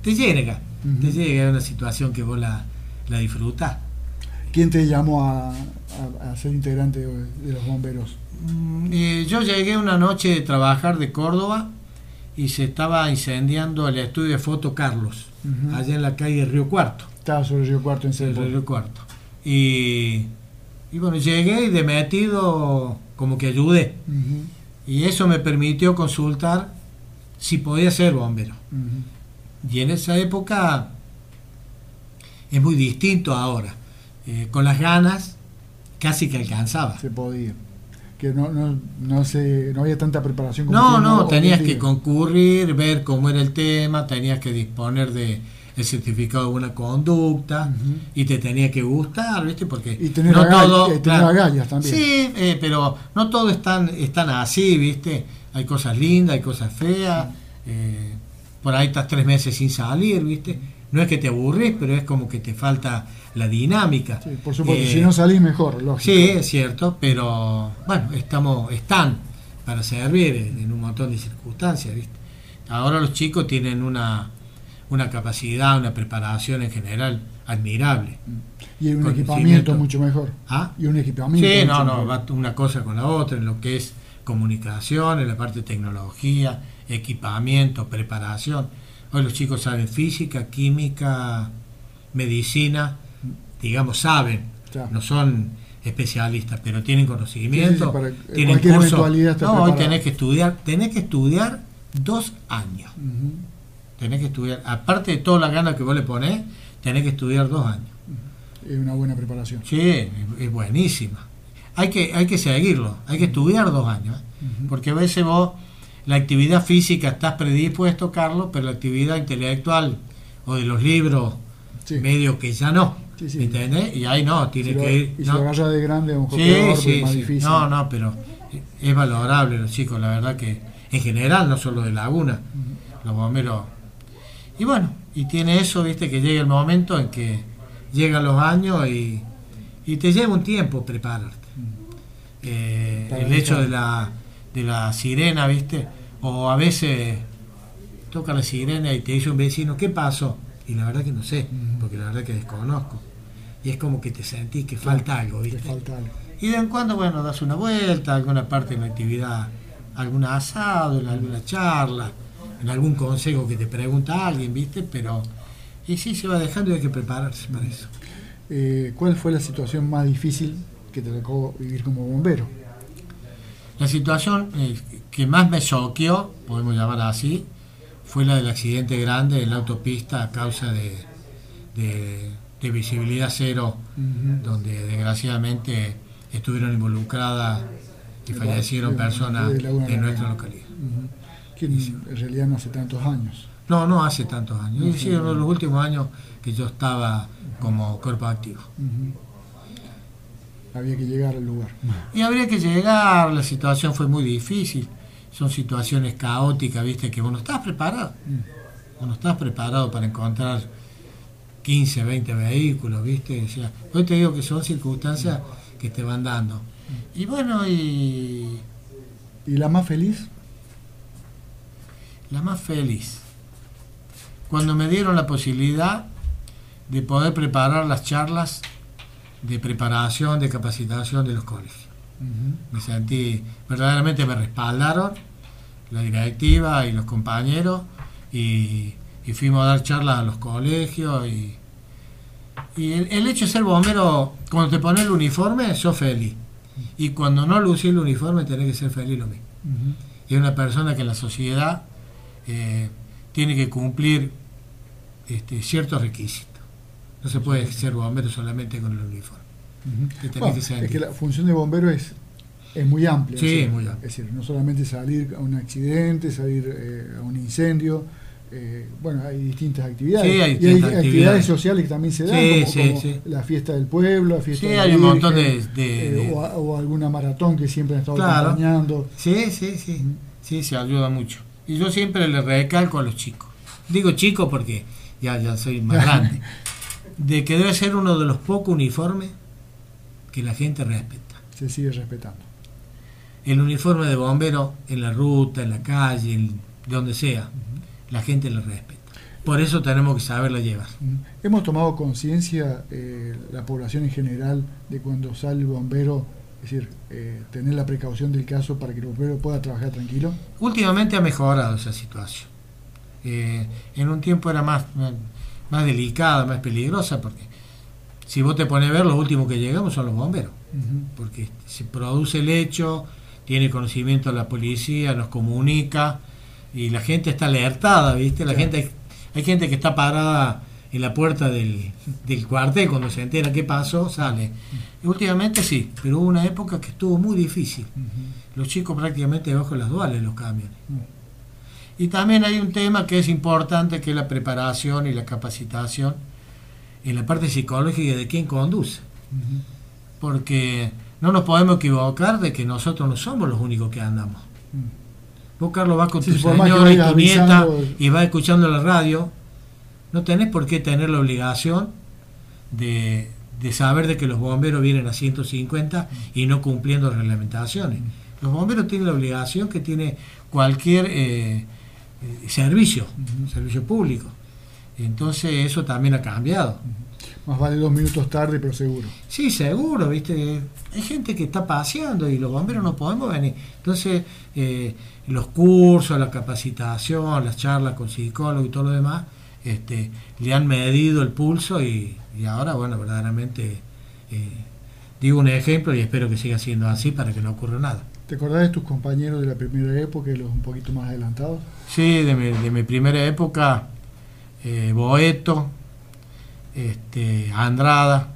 te llega, te llega una situación que vos la, la disfrutás. ¿Quién te llamó a, ser integrante de, los bomberos? Mm, eh, yo llegué una noche de trabajar de Córdoba y se estaba incendiando el estudio de foto Carlos, allá en la calle Río Cuarto. Estaba sobre Río Cuarto en el Río Cuarto. Y, y, bueno, llegué y de metido como que ayudé. Y eso me permitió consultar si podía ser bombero. Y en esa época es muy distinto ahora. Eh, con las ganas casi que alcanzaba. Se podía. Que no, no, no, se, no había tanta preparación como No, no, tenías que concurrir, ver cómo era el tema, tenías que disponer de el certificado de buena conducta y te tenía que gustar, ¿viste? Porque y tener no todo, también. Sí, eh, pero no todo es tan, así, ¿viste? Hay cosas lindas, hay cosas feas. Eh, por ahí estás tres meses sin salir, ¿viste? No es que te aburrís, pero es como que te falta la dinámica. Sí, por supuesto, si no salís mejor, lógico. Sí, es cierto, pero bueno, estamos, están para servir en un montón de circunstancias, ¿viste? Ahora los chicos tienen una, una capacidad, una preparación en general admirable. Y un equipamiento mucho mejor. ¿Ah? Y un equipamiento. Sí, no, no, va una cosa con la otra, en lo que es comunicación, en la parte de tecnología, equipamiento, preparación. Hoy los chicos saben física, química, medicina, digamos, saben, no son especialistas, pero tienen conocimiento, tienen curso. No, hoy tenés que estudiar, tenés que estudiar dos años. Tenés que estudiar, aparte de toda la gana que vos le ponés, tenés que estudiar dos años. Es una buena preparación. Sí, es, buenísima. Hay que, hay que seguirlo, hay que estudiar dos años, ¿eh? porque a veces vos la actividad física estás predispuesto, Carlos, pero la actividad intelectual o de los libros, medio que ya no. ¿Entendés? Y ahí no, tiene que ir. Y no. si de grande un sí, más difícil. No, no, pero es valorable los chicos, la verdad que en general, no solo de Laguna, los bomberos. Y bueno, y tiene eso, viste, que llega el momento en que llegan los años y, y te lleva un tiempo prepararte. Eh, el hecho de la de la sirena, ¿viste? O a veces toca la sirena y te dice un vecino, ¿qué pasó? Y la verdad que no sé, porque la verdad que desconozco. Y es como que te sentís que falta algo, ¿viste? falta algo. Y de en cuando, bueno, das una vuelta, alguna parte de la actividad, algún asado, en alguna charla, en algún consejo que te pregunta alguien, ¿viste? Pero, y sí, se va dejando y hay que prepararse para eso. Eh, ¿Cuál fue la situación más difícil que te tocó vivir como bombero? La situación eh, que más me choqueó, podemos llamar así, fue la del accidente grande en la autopista a causa de, visibilidad cero, donde desgraciadamente estuvieron involucradas y fallecieron personas de, nuestra localidad. Que en realidad no hace tantos años. No, no hace tantos años. No, en los últimos años que yo estaba como cuerpo activo había que llegar al lugar. Y habría que llegar, la situación fue muy difícil, son situaciones caóticas, viste, que vos no estás preparado. Mm. Vos no estás preparado para encontrar 15, 20 vehículos, viste. O sea, hoy te digo que son circunstancias que te van dando. Y bueno, y... ¿Y la más feliz? La más feliz. Cuando me dieron la posibilidad de poder preparar las charlas de preparación, de capacitación de los colegios. Me sentí, verdaderamente me respaldaron la directiva y los compañeros y, fuimos a dar charlas a los colegios y, y el, hecho de ser bombero, cuando te pones el uniforme, sos feliz. Y cuando no lucís el uniforme, tenés que ser feliz lo mismo. Y una persona que en la sociedad eh, tiene que cumplir este, ciertos requisitos. No se puede ser bombero solamente con el uniforme. es que la función de bombero es, es muy amplia. Sí, muy amplia. Es decir, no solamente salir a un accidente, salir eh, a un incendio, eh, bueno, hay distintas actividades. Sí, hay y hay actividades. sociales que también se dan, como, la fiesta del pueblo, la fiesta sí, de hay un montón de... Eh, o, alguna maratón que siempre han estado acompañando. Sí, sí, sí, sí, se ayuda mucho. Y yo siempre le recalco a los chicos. Digo chicos porque ya, ya soy más grande. de que debe ser uno de los pocos uniformes que la gente respeta. Se sigue respetando. El uniforme de bombero en la ruta, en la calle, en donde sea la gente lo respeta. Por eso tenemos que saberlo llevar. Hemos tomado conciencia, eh, la población en general, de cuando sale el bombero, es decir, eh, tener la precaución del caso para que el bombero pueda trabajar tranquilo. Últimamente ha mejorado esa situación. Eh, en un tiempo era más, más delicada, más peligrosa, porque si vos te pones a ver, los últimos que llegamos son los bomberos, porque se produce el hecho, tiene conocimiento la policía, nos comunica y la gente está alertada, ¿viste? La gente hay gente que está parada en la puerta del, del cuartel cuando se entera qué pasó, sale. últimamente sí, pero hubo una época que estuvo muy difícil. Los chicos prácticamente debajo de las duales los camiones. Y también hay un tema que es importante, que es la preparación y la capacitación en la parte psicológica de quien conduce. Porque no nos podemos equivocar de que nosotros no somos los únicos que andamos. Vos, Carlos, vas con tu señora y tu nieta y vas escuchando la radio. No tenés por qué tener la obligación de, saber de que los bomberos vienen a 150 y no cumpliendo reglamentaciones. Los bomberos tienen la obligación que tiene cualquier eh, eh, servicio, servicio público. Entonces eso también ha cambiado. Más vale dos minutos tarde, pero seguro. Sí, seguro, ¿viste? Hay gente que está paseando y los bomberos no podemos venir. Entonces, eh, los cursos, la capacitación, las charlas con psicólogos y todo lo demás, este, le han medido el pulso y, ahora, bueno, verdaderamente eh, digo un ejemplo y espero que siga siendo así para que no ocurra nada. ¿Te acordás de tus compañeros de la primera época y los un poquito más adelantados? Sí, de mi, de mi primera época, eh, Boeto, este, Andrada,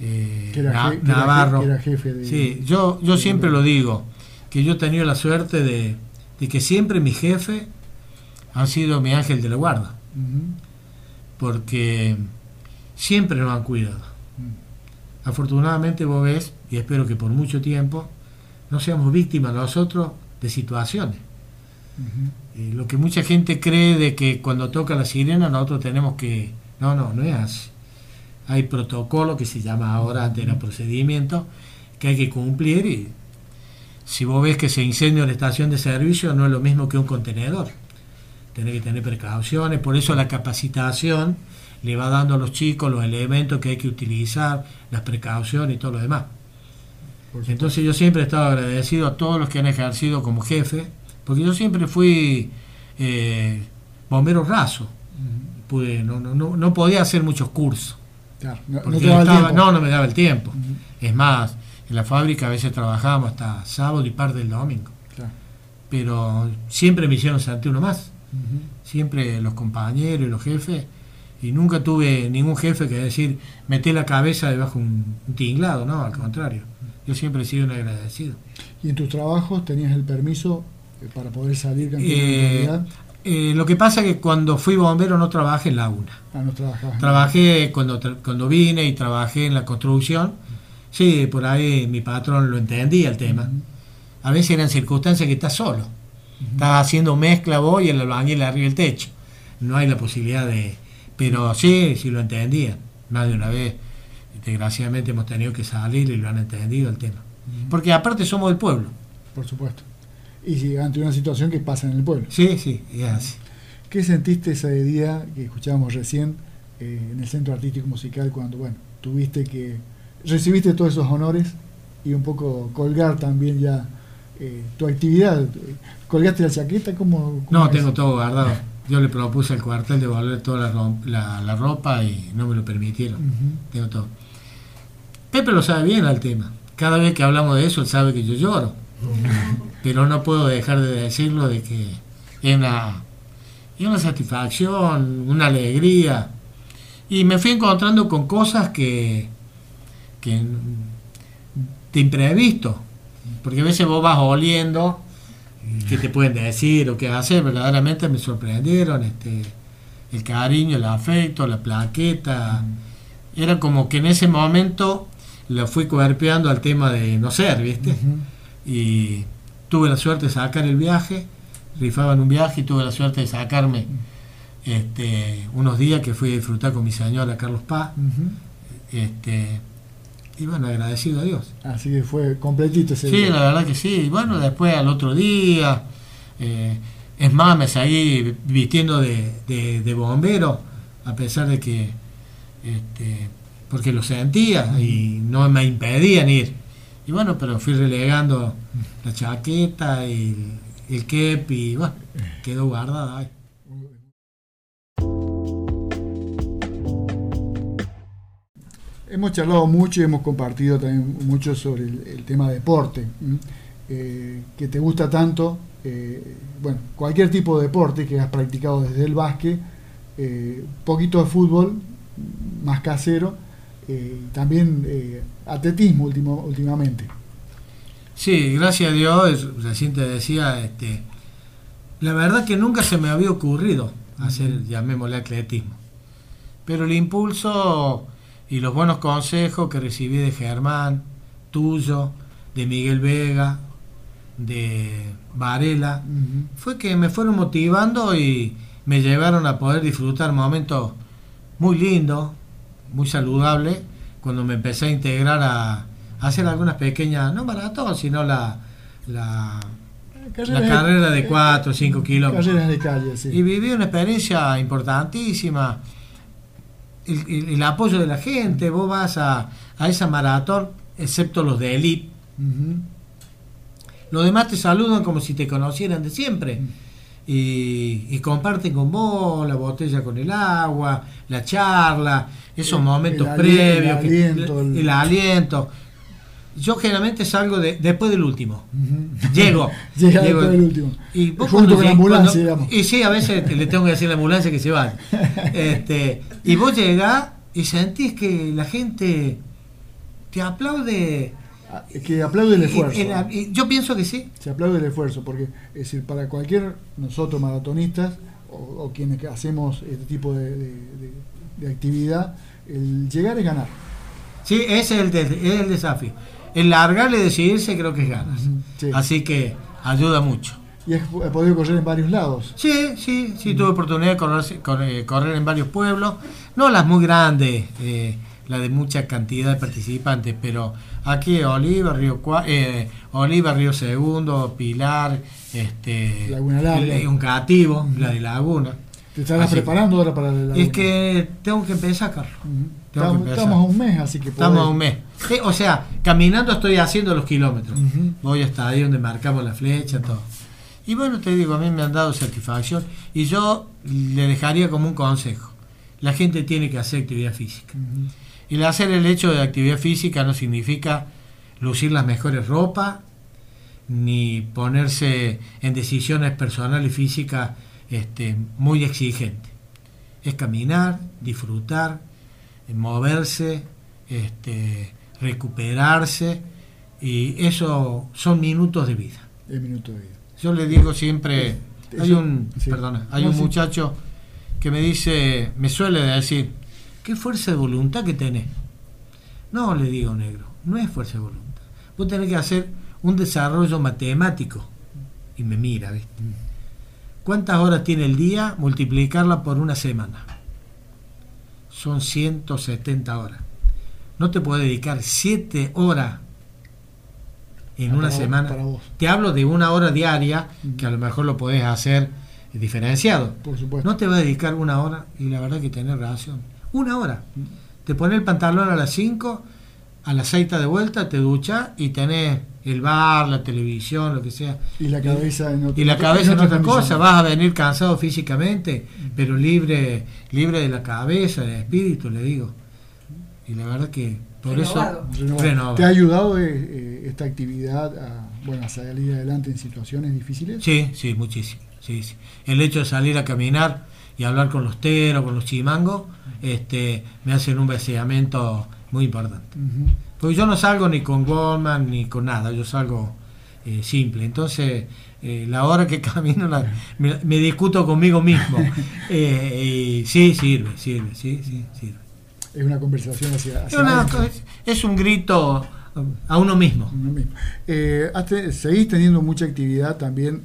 eh, Navarro. sí, yo, yo siempre lo digo que yo he tenido la suerte de, que siempre mi jefe ha sido mi ángel de la guarda. Porque siempre nos han cuidado. Afortunadamente vos ves, y espero que por mucho tiempo, no seamos víctimas nosotros de situaciones. Eh, lo que mucha gente cree de que cuando toca la sirena nosotros tenemos que... No, no, no es así. Hay protocolo que se llama ahora ante el procedimiento que hay que cumplir y si vos ves que se incendia una estación de servicio, no es lo mismo que un contenedor. Tenés que tener precauciones, por eso la capacitación le va dando a los chicos los elementos que hay que utilizar, las precauciones y todo lo demás. Entonces yo siempre he estado agradecido a todos los que han ejercido como jefe, porque yo siempre fui eh, bombero raso. No, no, no, podía hacer muchos cursos. no, no, me daba el tiempo. Es más, en la fábrica a veces trabajábamos hasta sábado y parte del domingo. Pero siempre me hicieron sentir uno más. Siempre los compañeros y los jefes. Y nunca tuve ningún jefe que decir, mete la cabeza debajo de un, tinglado, no, al contrario. Yo siempre he sido un agradecido. ¿Y en tus trabajos tenías el permiso eh, para poder salir eh, eh, lo que pasa es que cuando fui bombero no trabajé en la UNA. Ah, no trabajé cuando, cuando vine y trabajé en la construcción Sí, por ahí mi patrón lo entendía el tema. A veces eran circunstancias que estás solo. Estás haciendo mezcla vos y el albañil arriba el techo. No hay la posibilidad de... Pero sí, sí lo entendían. Más de una vez, desgraciadamente hemos tenido que salir y lo han entendido el tema. Porque aparte somos del pueblo. Por supuesto. Y ante una situación que pasa en el pueblo. Sí, sí, es así. ¿Qué sentiste ese día que escuchábamos recién eh, en el Centro Artístico Musical cuando, bueno, tuviste que recibiste todos esos honores y un poco colgar también ya eh, tu actividad. ¿Colgaste la chaqueta? como no, tengo todo guardado. Yo le propuse al cuartel devolver toda la, la, ropa y no me lo permitieron. Tengo todo. Pepe lo sabe bien al tema. Cada vez que hablamos de eso, él sabe que yo lloro. Pero no puedo dejar de decirlo de que es una, es una satisfacción, una alegría. Y me fui encontrando con cosas que, que de imprevisto, porque a veces vos vas oliendo qué te pueden decir o qué hacer, verdaderamente me sorprendieron este el cariño, el afecto, la plaqueta. Era como que en ese momento lo fui cuerpeando al tema de no ser, ¿viste? Y tuve la suerte de sacar el viaje, rifaban un viaje y tuve la suerte de sacarme este, unos días que fui a disfrutar con mi señora Carlos Paz. este, y bueno, agradecido a Dios. Así que fue completito ese Sí, la verdad que sí. Y bueno, después al otro día, eh, es más, me seguí vistiendo de, bombero, a pesar de que, este, porque lo sentía y no me impedían ir. Y bueno, pero fui relegando la chaqueta el, el kep y bueno, quedó guardada ahí. Hemos charlado mucho y hemos compartido también mucho sobre el, tema deporte, eh, que te gusta tanto, eh, bueno, cualquier tipo de deporte que has practicado desde el básquet, eh, poquito de fútbol, más casero, también atletismo últimamente. Sí, gracias a Dios, recién te decía, este, la verdad que nunca se me había ocurrido hacer, llamémosle atletismo, pero el impulso y los buenos consejos que recibí de Germán, tuyo, de Miguel Vega, de Varela, fue que me fueron motivando y me llevaron a poder disfrutar momentos muy lindos, muy saludables, cuando me empecé a integrar a, hacer algunas pequeñas, no maratón, sino la, la, la carrera de 4 o 5 kilómetros. de calle, sí. Y viví una experiencia importantísima el, apoyo de la gente, vos vas a, a esa maratón, excepto los de elite. Los demás te saludan como si te conocieran de siempre. Y, comparten con vos la botella con el agua, la charla, esos momentos previos, el aliento, Yo generalmente salgo de, después del último. Llego. Llega después del último. Y Junto con la ambulancia, Y sí, a veces le tengo que decir a la ambulancia que se va. Este, y vos llegás y sentís que la gente te aplaude. Ah, que aplaude el esfuerzo. yo pienso que sí. Se aplaude el esfuerzo, porque es decir, para cualquier nosotros maratonistas o, quienes hacemos este tipo de, actividad, el llegar es ganar. Sí, ese es el, es el desafío. El largar y decidirse creo que es ganas. Así que ayuda mucho. ¿Y has podido correr en varios lados? Sí, sí, sí, tuve oportunidad de correr, correr, en varios pueblos, no las muy grandes, eh, la de mucha cantidad de participantes, pero aquí Oliva, Río eh, Oliva, Río Segundo, Pilar, este, Laguna Larga. un cativo, la de Laguna. ¿Te estás preparando ahora para la Es que tengo que empezar, Carlos. estamos, a un mes, así que Estamos a un mes. o sea, caminando estoy haciendo los kilómetros. Voy hasta ahí donde marcamos la flecha, todo. Y bueno, te digo, a mí me han dado satisfacción y yo le dejaría como un consejo. La gente tiene que hacer actividad física. El hacer el hecho de actividad física no significa lucir las mejores ropas, ni ponerse en decisiones personales y físicas este, muy exigentes. Es caminar, disfrutar, moverse, este, recuperarse, y eso son minutos de vida. Minuto de vida. Yo le digo siempre, hay un, perdona, hay un muchacho que me dice, me suele decir, ¿qué fuerza de voluntad que tenés? No, le digo negro, no es fuerza de voluntad. Vos tenés que hacer un desarrollo matemático. Y me mira, ¿viste? ¿Cuántas horas tiene el día? Multiplicarla por una semana. Son 170 horas. No te puedes dedicar 7 horas en una semana. Te hablo de una hora diaria, que a lo mejor lo podés hacer diferenciado. Por supuesto. No te va a dedicar una hora y la verdad que tenés razón. Una hora. Te pones el pantalón a las 5, a las 6 de vuelta, te duchas y tenés el bar, la televisión, lo que sea. Y la cabeza en otra, y la cabeza en otra cosa. Vas a venir cansado físicamente, pero libre, libre de la cabeza, del espíritu, le digo. Y la verdad que por eso, ¿Te ha ayudado eh, eh, esta actividad a, bueno, salir adelante en situaciones difíciles? Sí, sí, muchísimo. Sí, sí. El hecho de salir a caminar y hablar con los teros, con los chimangos, este, me hacen un vaciamiento muy importante. Porque yo no salgo ni con Goldman ni con nada, yo salgo eh, simple. Entonces, eh, la hora que camino me, discuto conmigo mismo. Eh, sí, sirve, sirve, sí, sí, sirve. Es una conversación hacia... es, un grito a uno mismo. seguís teniendo mucha actividad también,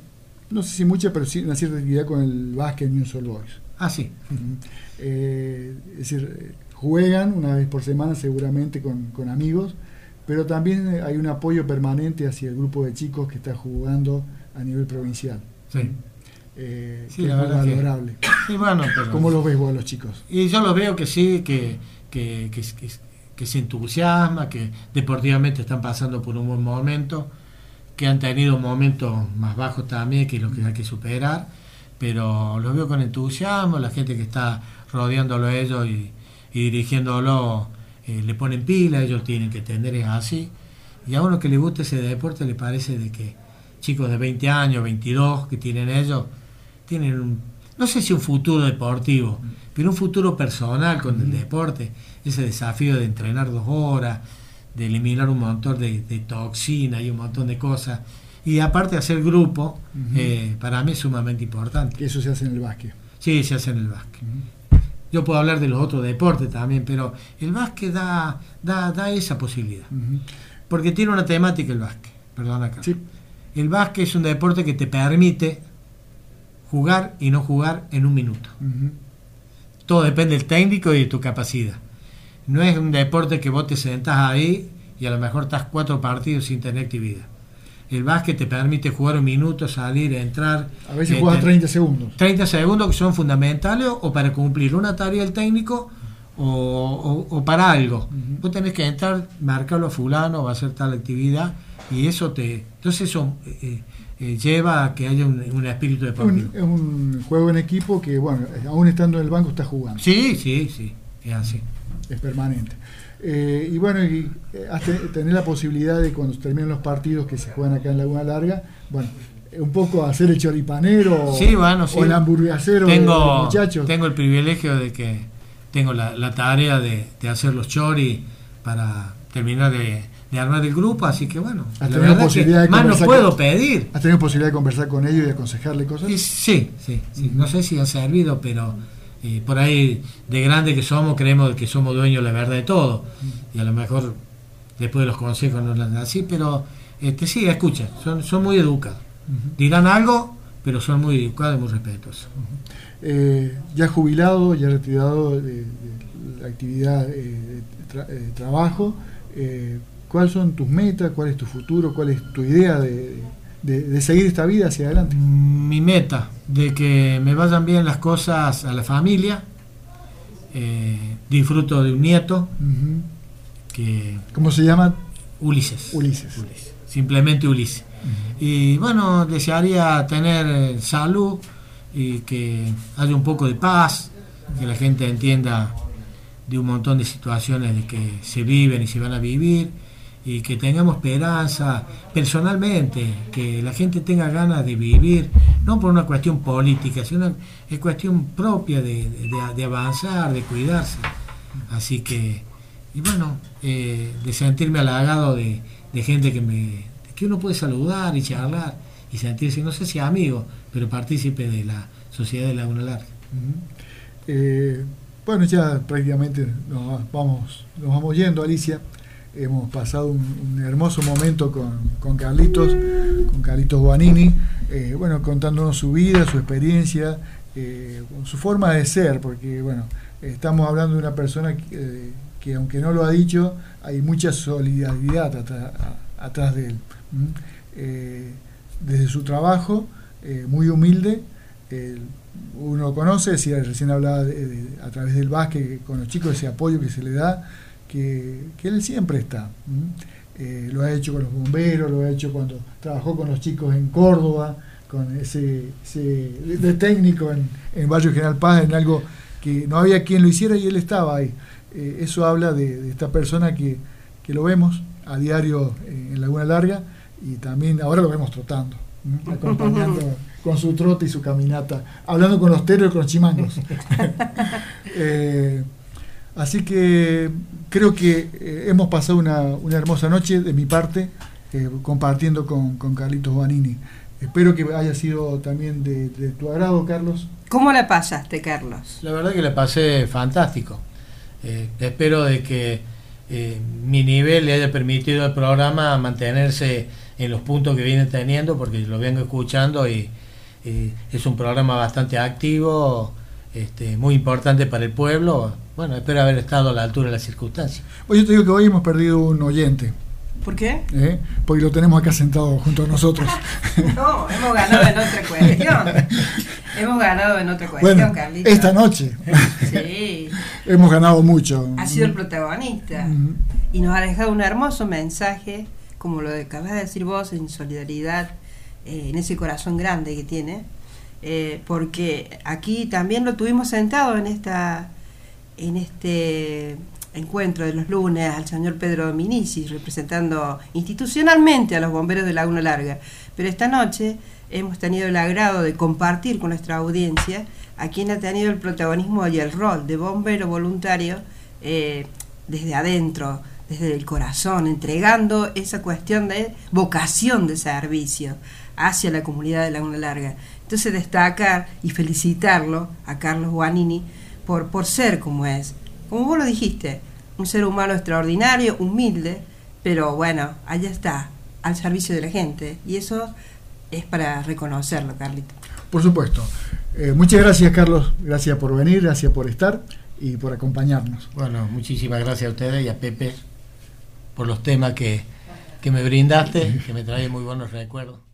no sé si mucha, pero sí una cierta actividad con el básquet New Soul Boys. Ah, sí. es decir, juegan una vez por semana seguramente con, con amigos, pero también hay un apoyo permanente hacia el grupo de chicos que está jugando a nivel provincial. Sí. Eh, sí, la verdad valorable. Sí, bueno, ¿Cómo los ves vos los chicos? Y yo los veo que sí, que, que, que, se entusiasma, que deportivamente están pasando por un buen momento, que han tenido momentos más bajos también, que es lo que hay que superar, pero los veo con entusiasmo, la gente que está rodeándolo a ellos y, y dirigiéndolo eh, le ponen pila, ellos tienen que entender es así. Y a uno que le guste ese deporte le parece de que chicos de 20 años, 22 que tienen ellos, tienen un, no sé si un futuro deportivo, pero un futuro personal con el deporte, ese desafío de entrenar dos horas, de eliminar un montón de, toxinas y un montón de cosas. Y aparte hacer grupo, eh, para mí es sumamente importante. Que eso se hace en el básquet. Sí, se hace en el básquet. Yo puedo hablar de los otros deportes también, pero el básquet da, da, da esa posibilidad. Porque tiene una temática el básquet, perdona acá. El básquet es un deporte que te permite jugar y no jugar en un minuto. Todo depende del técnico y de tu capacidad. No es un deporte que vos te sentás ahí y a lo mejor estás cuatro partidos sin tener actividad. El básquet te permite jugar un minuto, salir, entrar. A veces juegas 30 segundos. 30 segundos que son fundamentales o para cumplir una tarea del técnico o, para algo. Vos tenés que entrar, marcarlo a fulano, va a hacer tal actividad y eso te... Entonces eso eh, eh, lleva a que haya un, espíritu de Un, es un juego en equipo que, bueno, aún estando en el banco está jugando. Sí, sí, sí, es así. Es permanente. Eh, y bueno, y, eh, tener la posibilidad de cuando terminen los partidos que se juegan acá en Laguna Larga, bueno, un poco hacer el choripanero o el hamburguesero tengo, muchachos. Tengo el privilegio de que tengo la, tarea de, hacer los choris para terminar de, armar el grupo, así que bueno, la posibilidad más no puedo pedir. ¿Has tenido posibilidad de conversar con ellos y aconsejarle cosas? sí, sí, sí. no sé si ha servido, pero por ahí de grande que somos creemos que somos dueños de la verdad de todo. Y a lo mejor después de los consejos no dan así pero este sí escuchan son, son muy educados. Dirán algo pero son muy educados y muy respetuosos. Eh, ya jubilado ya retirado de, la actividad eh, de trabajo eh, ¿cuáles son tus metas? ¿cuál es tu futuro? ¿cuál es tu idea de de, seguir esta vida hacia adelante? Mi meta, de que me vayan bien las cosas a la familia. Eh, disfruto de un nieto. que ¿Cómo se llama? Ulises. Ulises. Simplemente Ulises. Y bueno, desearía tener salud y que haya un poco de paz, que la gente entienda de un montón de situaciones de que se viven y se van a vivir y que tengamos esperanza personalmente, que la gente tenga ganas de vivir, no por una cuestión política, sino es cuestión propia de, avanzar, de cuidarse. Así que, y bueno, eh, de sentirme halagado de, gente que me que uno puede saludar y charlar y sentirse, no sé si amigo, pero partícipe de la sociedad de Laguna Larga. Eh, bueno, ya prácticamente nos vamos, nos vamos yendo, Alicia hemos pasado un, hermoso momento con, Carlitos, con Carlitos Guanini, eh, bueno, contándonos su vida, su experiencia, eh, su forma de ser, porque bueno, estamos hablando de una persona que, eh, aunque no lo ha dicho, hay mucha solidaridad atrás, de él. desde su trabajo, muy humilde, uno conoce, si recién hablaba a través del básquet con los chicos, ese apoyo que se le da, que, él siempre está. Eh, lo ha hecho con los bomberos, lo ha hecho cuando trabajó con los chicos en Córdoba, con ese, de técnico en, en Barrio General Paz, en algo que no había quien lo hiciera y él estaba ahí. Eh, eso habla de, esta persona que, lo vemos a diario en Laguna Larga y también ahora lo vemos trotando, acompañando con su trote y su caminata, hablando con los teros y con los chimangos. Así que creo que eh, hemos pasado una, hermosa noche de mi parte eh, compartiendo con, Carlitos Vanini. Espero que haya sido también de, tu agrado, Carlos. ¿Cómo la pasaste, Carlos? La verdad que la pasé fantástico. Eh, espero de que mi nivel le haya permitido al programa mantenerse en los puntos que viene teniendo, porque lo vengo escuchando y es un programa bastante activo este, muy importante para el pueblo. Bueno, espero haber estado a la altura de las circunstancias. Oye, yo te digo que hoy hemos perdido un oyente. ¿Por qué? ¿Eh? Porque lo tenemos acá sentado junto a nosotros. no, hemos ganado en otra cuestión. hemos ganado en otra cuestión, bueno, Esta noche. sí. hemos ganado mucho. Ha sido el protagonista. Y nos ha dejado un hermoso mensaje, como lo acabas de decir vos, en solidaridad, eh, en ese corazón grande que tiene eh, porque aquí también lo tuvimos sentado en esta en este encuentro de los lunes al señor Pedro Dominici, representando institucionalmente a los bomberos de Laguna Larga. Pero esta noche hemos tenido el agrado de compartir con nuestra audiencia a quien ha tenido el protagonismo y el rol de bombero voluntario eh, desde adentro, desde el corazón, entregando esa cuestión de vocación de servicio hacia la comunidad de Laguna Larga. Entonces destacar y felicitarlo a Carlos Guanini por, por ser como es. Como vos lo dijiste, un ser humano extraordinario, humilde, pero bueno, allá está, al servicio de la gente. Y eso es para reconocerlo, Carlito. Por supuesto. Eh, muchas gracias, Carlos. Gracias por venir, gracias por estar y por acompañarnos. Bueno, muchísimas gracias a ustedes y a Pepe por los temas que, que me brindaste, que me trae muy buenos recuerdos.